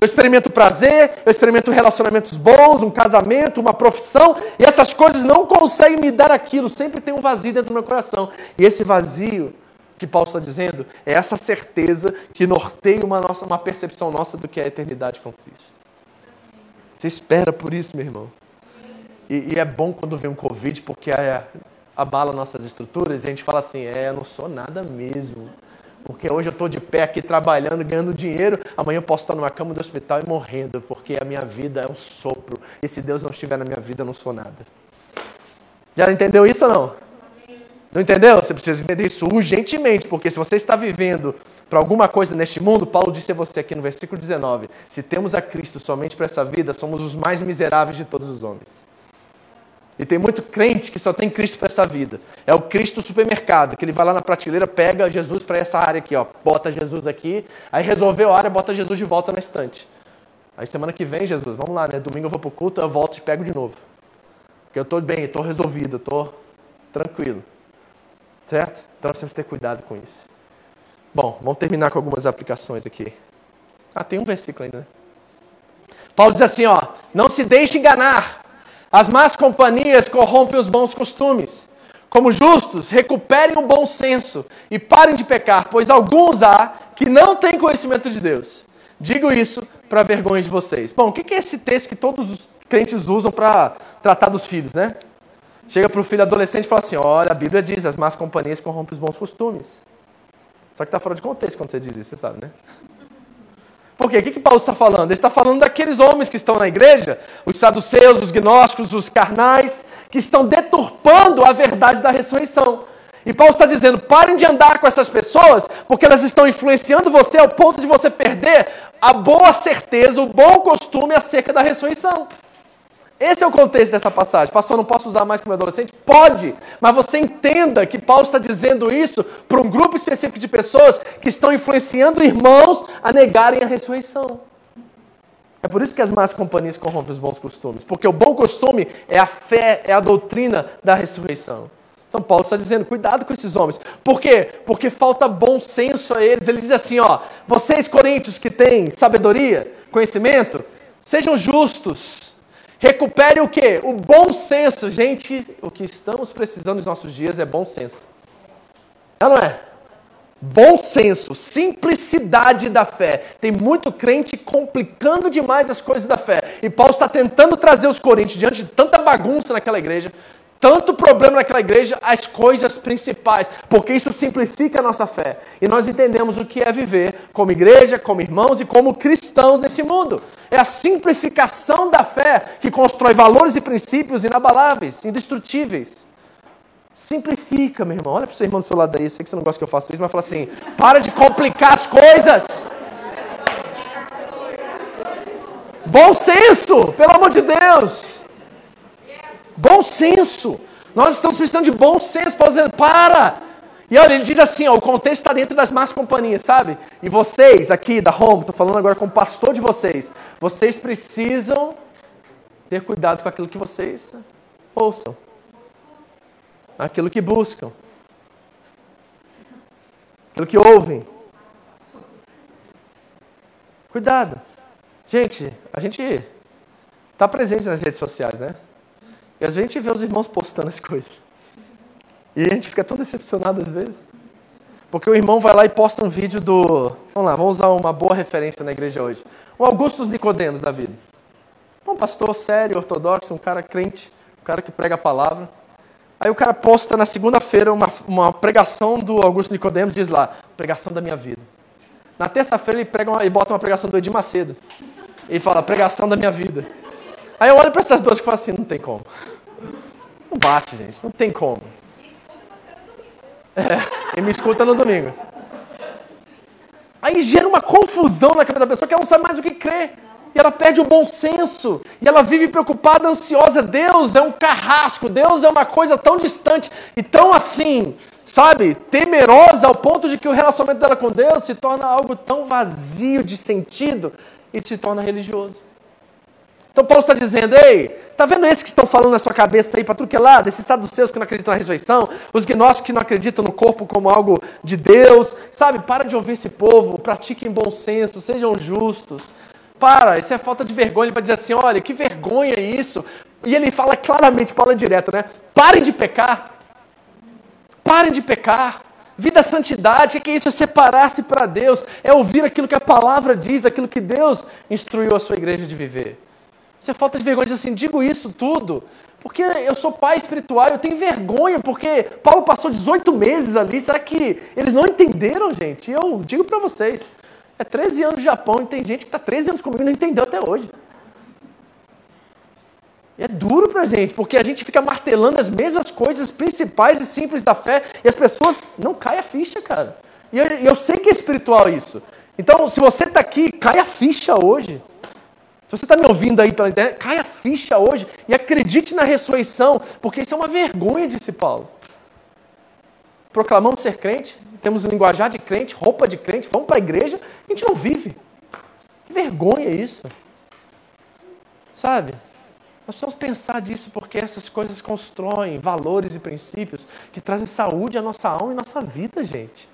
Eu experimento prazer, eu experimento relacionamentos bons, um casamento, uma profissão, e essas coisas não conseguem me dar aquilo. Sempre tem um vazio dentro do meu coração. E esse vazio que Paulo está dizendo é essa certeza que norteia uma, nossa, uma percepção nossa do que é a eternidade com Cristo. Você espera por isso, meu irmão. E, e é bom quando vem um Covid, porque é, abala nossas estruturas e a gente fala assim: é, eu não sou nada mesmo. Porque hoje eu estou de pé aqui trabalhando, ganhando dinheiro, amanhã eu posso estar numa cama do hospital e morrendo, porque a minha vida é um sopro. E se Deus não estiver na minha vida, eu não sou nada. Já entendeu isso ou não? Não entendeu? Você precisa entender isso urgentemente, porque se você está vivendo para alguma coisa neste mundo, Paulo disse a você aqui no versículo 19: se temos a Cristo somente para essa vida, somos os mais miseráveis de todos os homens. E tem muito crente que só tem Cristo para essa vida. É o Cristo supermercado, que ele vai lá na prateleira, pega Jesus para essa área aqui, ó, bota Jesus aqui, aí resolveu a área, bota Jesus de volta na estante. Aí semana que vem, Jesus, vamos lá, né? Domingo eu vou para o culto, eu volto e pego de novo. Porque eu estou bem, estou resolvido, estou tranquilo. Certo? Então nós temos que ter cuidado com isso. Bom, vamos terminar com algumas aplicações aqui. Ah, tem um versículo ainda, né? Paulo diz assim, ó, não se deixe enganar. As más companhias corrompem os bons costumes. Como justos, recuperem o bom senso e parem de pecar, pois alguns há que não têm conhecimento de Deus. Digo isso para vergonha de vocês. Bom, o que é esse texto que todos os crentes usam para tratar dos filhos, né? Chega para o filho adolescente e fala assim: olha, a Bíblia diz, as más companhias corrompem os bons costumes. Só que está fora de contexto quando você diz isso, você sabe, né? Por quê? O que, que Paulo está falando? Ele está falando daqueles homens que estão na igreja, os saduceus, os gnósticos, os carnais, que estão deturpando a verdade da ressurreição. E Paulo está dizendo: parem de andar com essas pessoas, porque elas estão influenciando você ao ponto de você perder a boa certeza, o bom costume acerca da ressurreição. Esse é o contexto dessa passagem. Pastor, não posso usar mais como adolescente? Pode, mas você entenda que Paulo está dizendo isso para um grupo específico de pessoas que estão influenciando irmãos a negarem a ressurreição. É por isso que as más companhias corrompem os bons costumes, porque o bom costume é a fé, é a doutrina da ressurreição. Então Paulo está dizendo, cuidado com esses homens. Por quê? Porque falta bom senso a eles. Ele diz assim, ó, vocês coríntios que têm sabedoria, conhecimento, sejam justos, Recupere o quê? O bom senso. Gente, o que estamos precisando nos nossos dias é bom senso. É não é? Bom senso, simplicidade da fé. Tem muito crente complicando demais as coisas da fé. E Paulo está tentando trazer os coríntios diante de tanta bagunça naquela igreja, tanto problema naquela igreja, as coisas principais, porque isso simplifica a nossa fé. E nós entendemos o que é viver como igreja, como irmãos e como cristãos nesse mundo. É a simplificação da fé que constrói valores e princípios inabaláveis, indestrutíveis. Simplifica, meu irmão. Olha para o seu irmão do seu lado aí. Sei que você não gosta que eu faça isso, mas fala assim: para de complicar as coisas. Bom senso, pelo amor de Deus. Bom senso. Nós estamos precisando de bom senso. Paulo dizendo, para! E olha, ele diz assim, ó, o contexto está dentro das más companhias, sabe? E vocês aqui da Home, estou falando agora como pastor de vocês, vocês precisam ter cuidado com aquilo que vocês ouçam. Aquilo que buscam. Aquilo que ouvem. Cuidado. Gente, a gente está presente nas redes sociais, né? E a gente vê os irmãos postando as coisas. E a gente fica tão decepcionado às vezes. Porque o irmão vai lá e posta um vídeo do. Vamos lá, vamos usar uma boa referência na igreja hoje. O Augustus Nicodemos da vida. Um pastor sério, ortodoxo, um cara crente, um cara que prega a palavra. Aí o cara posta na segunda-feira uma, uma pregação do Augusto Nicodemos, diz lá, pregação da minha vida. Na terça-feira ele prega uma, e bota uma pregação do Edir Macedo. E fala, pregação da minha vida. Aí eu olho para essas duas e falo assim, não tem como. Não bate, gente, não tem como. É, e me escuta no domingo. Aí gera uma confusão na cabeça da pessoa que ela não sabe mais o que crer. E ela perde o bom senso. E ela vive preocupada, ansiosa. Deus é um carrasco. Deus é uma coisa tão distante e tão assim, sabe, temerosa ao ponto de que o relacionamento dela com Deus se torna algo tão vazio de sentido e se torna religioso. Então Paulo está dizendo, ei, tá vendo esses que estão falando na sua cabeça aí para tudo que é lado, esses saduceus que não acreditam na ressurreição, os gnósticos que não acreditam no corpo como algo de Deus, sabe? Para de ouvir esse povo, pratiquem bom senso, sejam justos. Para, isso é falta de vergonha. Ele vai dizer assim, olha, que vergonha isso. E ele fala claramente, Paulo é direto, né? Parem de pecar. Parem de pecar. Vida santidade, o que é isso? É separar-se para Deus, é ouvir aquilo que a palavra diz, aquilo que Deus instruiu a sua igreja de viver. Isso é falta de vergonha, diz assim, digo isso tudo, porque eu sou pai espiritual, eu tenho vergonha, porque Paulo passou 18 meses ali, será que eles não entenderam, gente? Eu digo para vocês, é 13 anos no Japão e tem gente que está 13 anos comigo e não entendeu até hoje. É duro para a gente, porque a gente fica martelando as mesmas coisas principais e simples da fé e as pessoas não caem a ficha, cara. E eu, eu sei que é espiritual isso. Então, se você está aqui, cai a ficha hoje. Se você está me ouvindo aí pela internet, cai a ficha hoje e acredite na ressurreição, porque isso é uma vergonha, disse Paulo. Proclamamos ser crente, temos linguajar de crente, roupa de crente, vamos para a igreja, a gente não vive. Que vergonha isso. Sabe? Nós precisamos pensar disso porque essas coisas constroem valores e princípios que trazem saúde à nossa alma e à nossa vida, gente.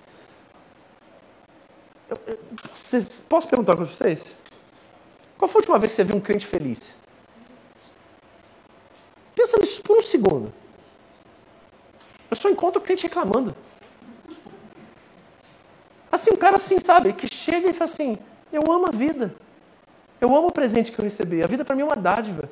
Eu, eu, vocês, posso perguntar para vocês? Qual foi a última vez que você viu um crente feliz? Pensa nisso por um segundo. Eu só encontro o crente reclamando. Assim, um cara assim, sabe, que chega e diz assim: Eu amo a vida. Eu amo o presente que eu recebi. A vida para mim é uma dádiva.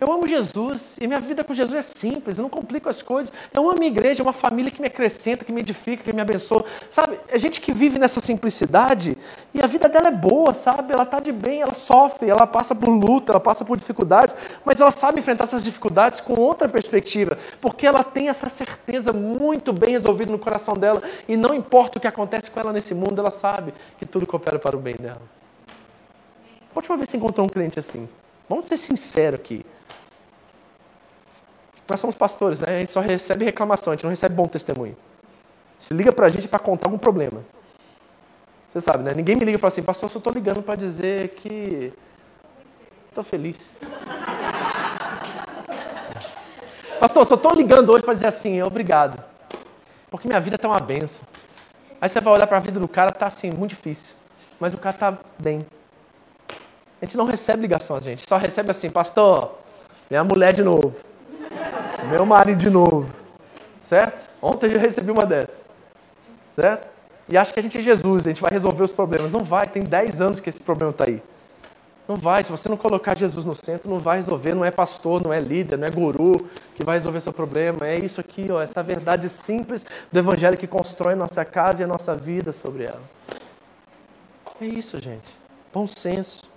Eu amo Jesus e minha vida com Jesus é simples, eu não complico as coisas. Eu amo a minha igreja, é uma família que me acrescenta, que me edifica, que me abençoa. Sabe, é gente que vive nessa simplicidade e a vida dela é boa, sabe? Ela está de bem, ela sofre, ela passa por luta, ela passa por dificuldades, mas ela sabe enfrentar essas dificuldades com outra perspectiva, porque ela tem essa certeza muito bem resolvida no coração dela e não importa o que acontece com ela nesse mundo, ela sabe que tudo coopera para o bem dela. A última vez que você encontrou um cliente assim? Vamos ser sinceros aqui. Nós somos pastores, né? A gente só recebe reclamação, a gente não recebe bom testemunho. Se liga pra gente para contar algum problema. Você sabe, né? Ninguém me liga e fala assim, pastor, eu só estou ligando para dizer que estou feliz. pastor, só estou ligando hoje para dizer assim, obrigado. Porque minha vida está uma benção. Aí você vai olhar para a vida do cara, tá assim, muito difícil. Mas o cara tá bem. A gente não recebe ligação, a gente só recebe assim, pastor, minha mulher de novo. Meu marido de novo. Certo? Ontem eu já recebi uma dessas. Certo? E acha que a gente é Jesus, a gente vai resolver os problemas. Não vai, tem 10 anos que esse problema está aí. Não vai, se você não colocar Jesus no centro, não vai resolver, não é pastor, não é líder, não é guru que vai resolver seu problema. É isso aqui, ó, essa verdade simples do Evangelho que constrói nossa casa e a nossa vida sobre ela. É isso, gente. Bom senso.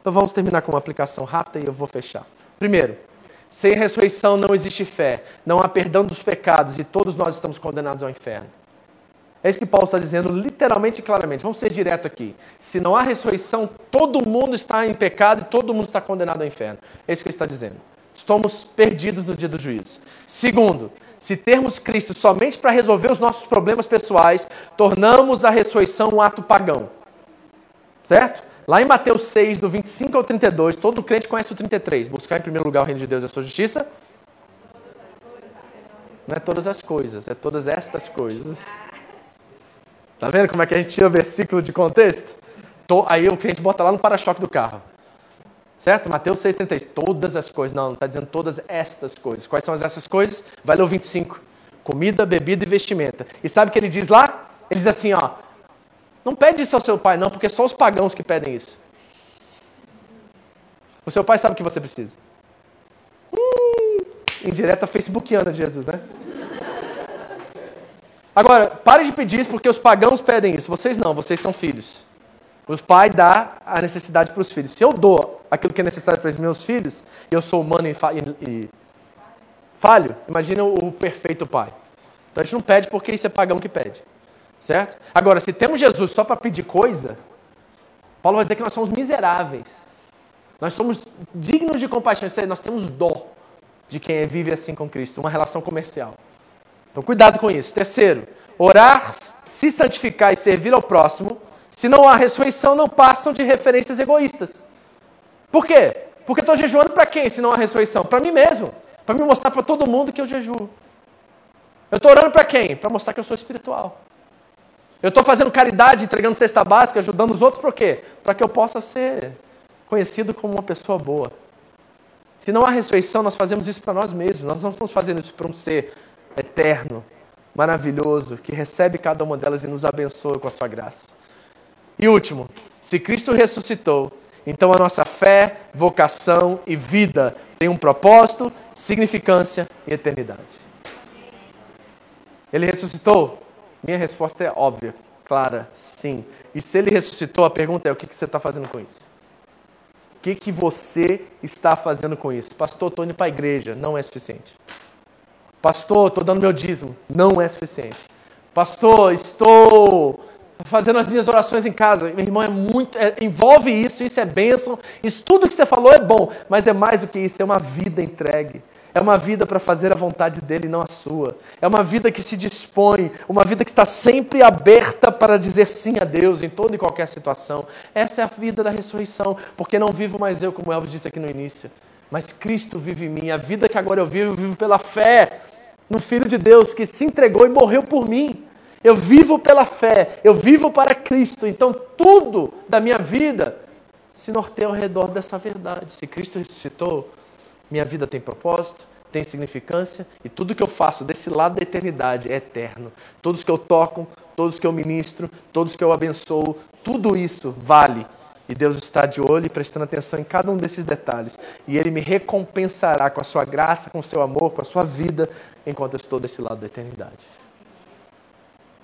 Então vamos terminar com uma aplicação rápida e eu vou fechar. Primeiro, sem ressurreição não existe fé, não há perdão dos pecados e todos nós estamos condenados ao inferno. É isso que Paulo está dizendo literalmente e claramente. Vamos ser direto aqui. Se não há ressurreição, todo mundo está em pecado e todo mundo está condenado ao inferno. É isso que ele está dizendo. Estamos perdidos no dia do juízo. Segundo, se termos Cristo somente para resolver os nossos problemas pessoais, tornamos a ressurreição um ato pagão. Certo? Lá em Mateus 6, do 25 ao 32, todo crente conhece o 33. Buscar em primeiro lugar o reino de Deus e a sua justiça. Não é todas as coisas, é todas estas coisas. Tá vendo como é que a gente tira o versículo de contexto? Aí o cliente bota lá no para-choque do carro. Certo? Mateus 6,33. Todas as coisas. Não, não está dizendo todas estas coisas. Quais são essas coisas? Vai ler o 25. Comida, bebida e vestimenta. E sabe o que ele diz lá? Ele diz assim, ó. Não pede isso ao seu pai, não, porque só os pagãos que pedem isso. O seu pai sabe o que você precisa. Hum, indireta facebookiana de Jesus, né? Agora, pare de pedir isso porque os pagãos pedem isso. Vocês não, vocês são filhos. O pai dá a necessidade para os filhos. Se eu dou aquilo que é necessário para os meus filhos, e eu sou humano e, e, falho, imagina o perfeito pai. Então a gente não pede porque isso é pagão que pede. Certo? Agora, se temos Jesus só para pedir coisa, Paulo vai dizer que nós somos miseráveis. Nós somos dignos de compaixão. Nós temos dó de quem vive assim com Cristo, uma relação comercial. Então, cuidado com isso. Terceiro, orar, se santificar e servir ao próximo, se não há ressurreição, não passam de referências egoístas. Por quê? Porque eu estou jejuando para quem, se não há ressurreição? Para mim mesmo. Para me mostrar para todo mundo que eu jejuo. Eu estou orando para quem? Para mostrar que eu sou espiritual. Eu estou fazendo caridade, entregando cesta básica, ajudando os outros por quê? Para que eu possa ser conhecido como uma pessoa boa. Se não há ressurreição, nós fazemos isso para nós mesmos. Nós não estamos fazendo isso para um ser eterno, maravilhoso, que recebe cada uma delas e nos abençoa com a sua graça. E último, se Cristo ressuscitou, então a nossa fé, vocação e vida tem um propósito, significância e eternidade. Ele ressuscitou? Minha resposta é óbvia, clara, sim. E se ele ressuscitou, a pergunta é: o que você está fazendo com isso? O que, que você está fazendo com isso? Pastor, estou indo para a igreja. Não é suficiente. Pastor, estou dando meu dízimo. Não é suficiente. Pastor, estou fazendo as minhas orações em casa. Meu irmão, é muito. É, envolve isso, isso é bênção. Isso tudo que você falou é bom, mas é mais do que isso, é uma vida entregue. É uma vida para fazer a vontade dele, não a sua. É uma vida que se dispõe, uma vida que está sempre aberta para dizer sim a Deus em toda e qualquer situação. Essa é a vida da ressurreição, porque não vivo mais eu, como Elvis disse aqui no início, mas Cristo vive em mim. A vida que agora eu vivo, eu vivo pela fé no Filho de Deus que se entregou e morreu por mim. Eu vivo pela fé, eu vivo para Cristo. Então tudo da minha vida se norteia ao redor dessa verdade. Se Cristo ressuscitou, minha vida tem propósito, tem significância e tudo que eu faço desse lado da eternidade é eterno. Todos que eu toco, todos que eu ministro, todos que eu abençoo, tudo isso vale. E Deus está de olho e prestando atenção em cada um desses detalhes. E Ele me recompensará com a sua graça, com o seu amor, com a sua vida, enquanto eu estou desse lado da eternidade.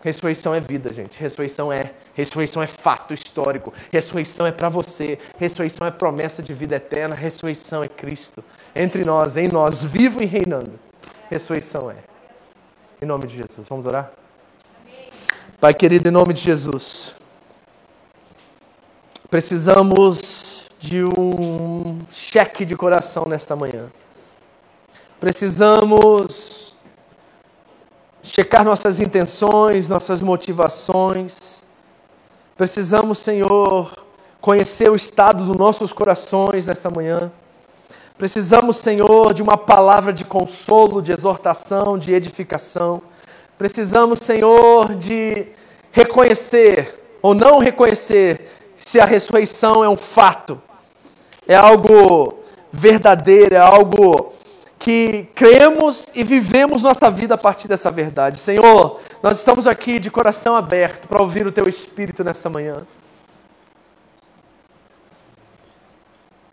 Ressurreição é vida, gente. Ressurreição é, ressurreição é fato histórico. Ressurreição é para você. Ressurreição é promessa de vida eterna. Ressurreição é Cristo entre nós, em nós, vivo e reinando. Ressurreição é. Em nome de Jesus. Vamos orar? Pai querido, em nome de Jesus. Precisamos de um cheque de coração nesta manhã. Precisamos checar nossas intenções, nossas motivações. Precisamos, Senhor, conhecer o estado dos nossos corações nesta manhã. Precisamos, Senhor, de uma palavra de consolo, de exortação, de edificação. Precisamos, Senhor, de reconhecer ou não reconhecer se a ressurreição é um fato, é algo verdadeiro, é algo que cremos e vivemos nossa vida a partir dessa verdade. Senhor, nós estamos aqui de coração aberto para ouvir o Teu Espírito nesta manhã.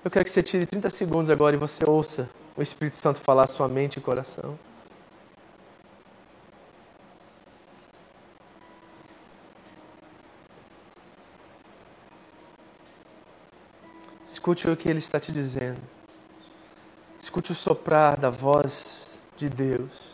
Eu quero que você tire 30 segundos agora e você ouça o Espírito Santo falar a sua mente e coração. Escute o que ele está te dizendo. Escute o soprar da voz de Deus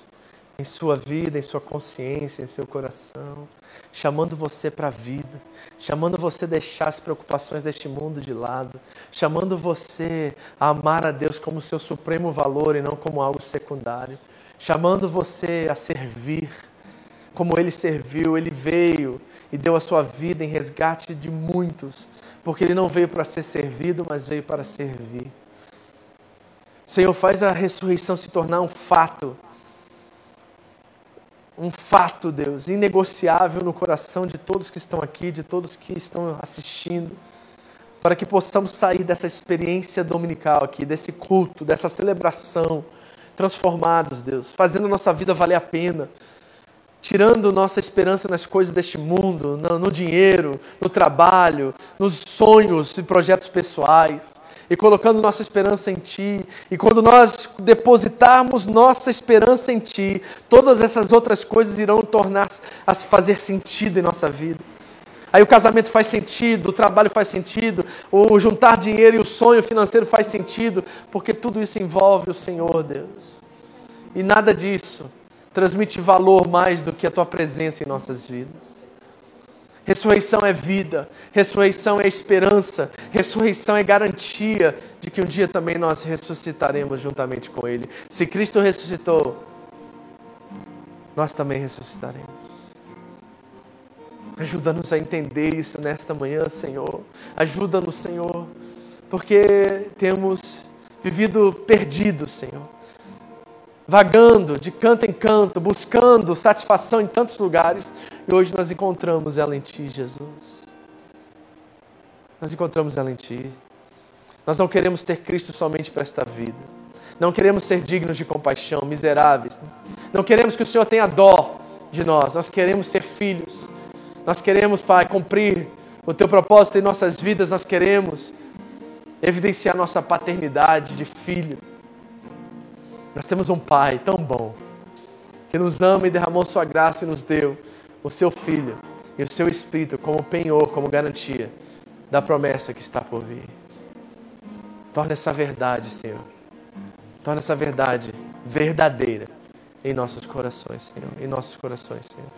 em sua vida, em sua consciência, em seu coração, chamando você para a vida, chamando você a deixar as preocupações deste mundo de lado, chamando você a amar a Deus como seu supremo valor e não como algo secundário, chamando você a servir como ele serviu, ele veio e deu a sua vida em resgate de muitos, porque ele não veio para ser servido, mas veio para servir. Senhor, faz a ressurreição se tornar um fato. Um fato, Deus, inegociável no coração de todos que estão aqui, de todos que estão assistindo, para que possamos sair dessa experiência dominical aqui, desse culto, dessa celebração, transformados, Deus, fazendo nossa vida valer a pena, tirando nossa esperança nas coisas deste mundo, no, no dinheiro, no trabalho, nos sonhos e projetos pessoais e colocando nossa esperança em Ti. E quando nós depositarmos nossa esperança em Ti, todas essas outras coisas irão tornar a fazer sentido em nossa vida. Aí o casamento faz sentido, o trabalho faz sentido, o juntar dinheiro e o sonho financeiro faz sentido, porque tudo isso envolve o Senhor, Deus. E nada disso transmite valor mais do que a tua presença em nossas vidas. Ressurreição é vida, ressurreição é esperança, ressurreição é garantia de que um dia também nós ressuscitaremos juntamente com Ele. Se Cristo ressuscitou, nós também ressuscitaremos. Ajuda-nos a entender isso nesta manhã, Senhor. Ajuda-nos, Senhor, porque temos vivido perdidos, Senhor. Vagando de canto em canto, buscando satisfação em tantos lugares, e hoje nós encontramos ela em Ti, Jesus. Nós encontramos ela em Ti. Nós não queremos ter Cristo somente para esta vida. Não queremos ser dignos de compaixão, miseráveis. Não queremos que o Senhor tenha dó de nós. Nós queremos ser filhos. Nós queremos, Pai, cumprir o Teu propósito em nossas vidas. Nós queremos evidenciar nossa paternidade de filho. Nós temos um Pai tão bom que nos ama e derramou Sua graça e nos deu o Seu Filho e o Seu Espírito como penhor, como garantia da promessa que está por vir. Torna essa verdade, Senhor. Torna essa verdade verdadeira em nossos corações, Senhor. Em nossos corações, Senhor.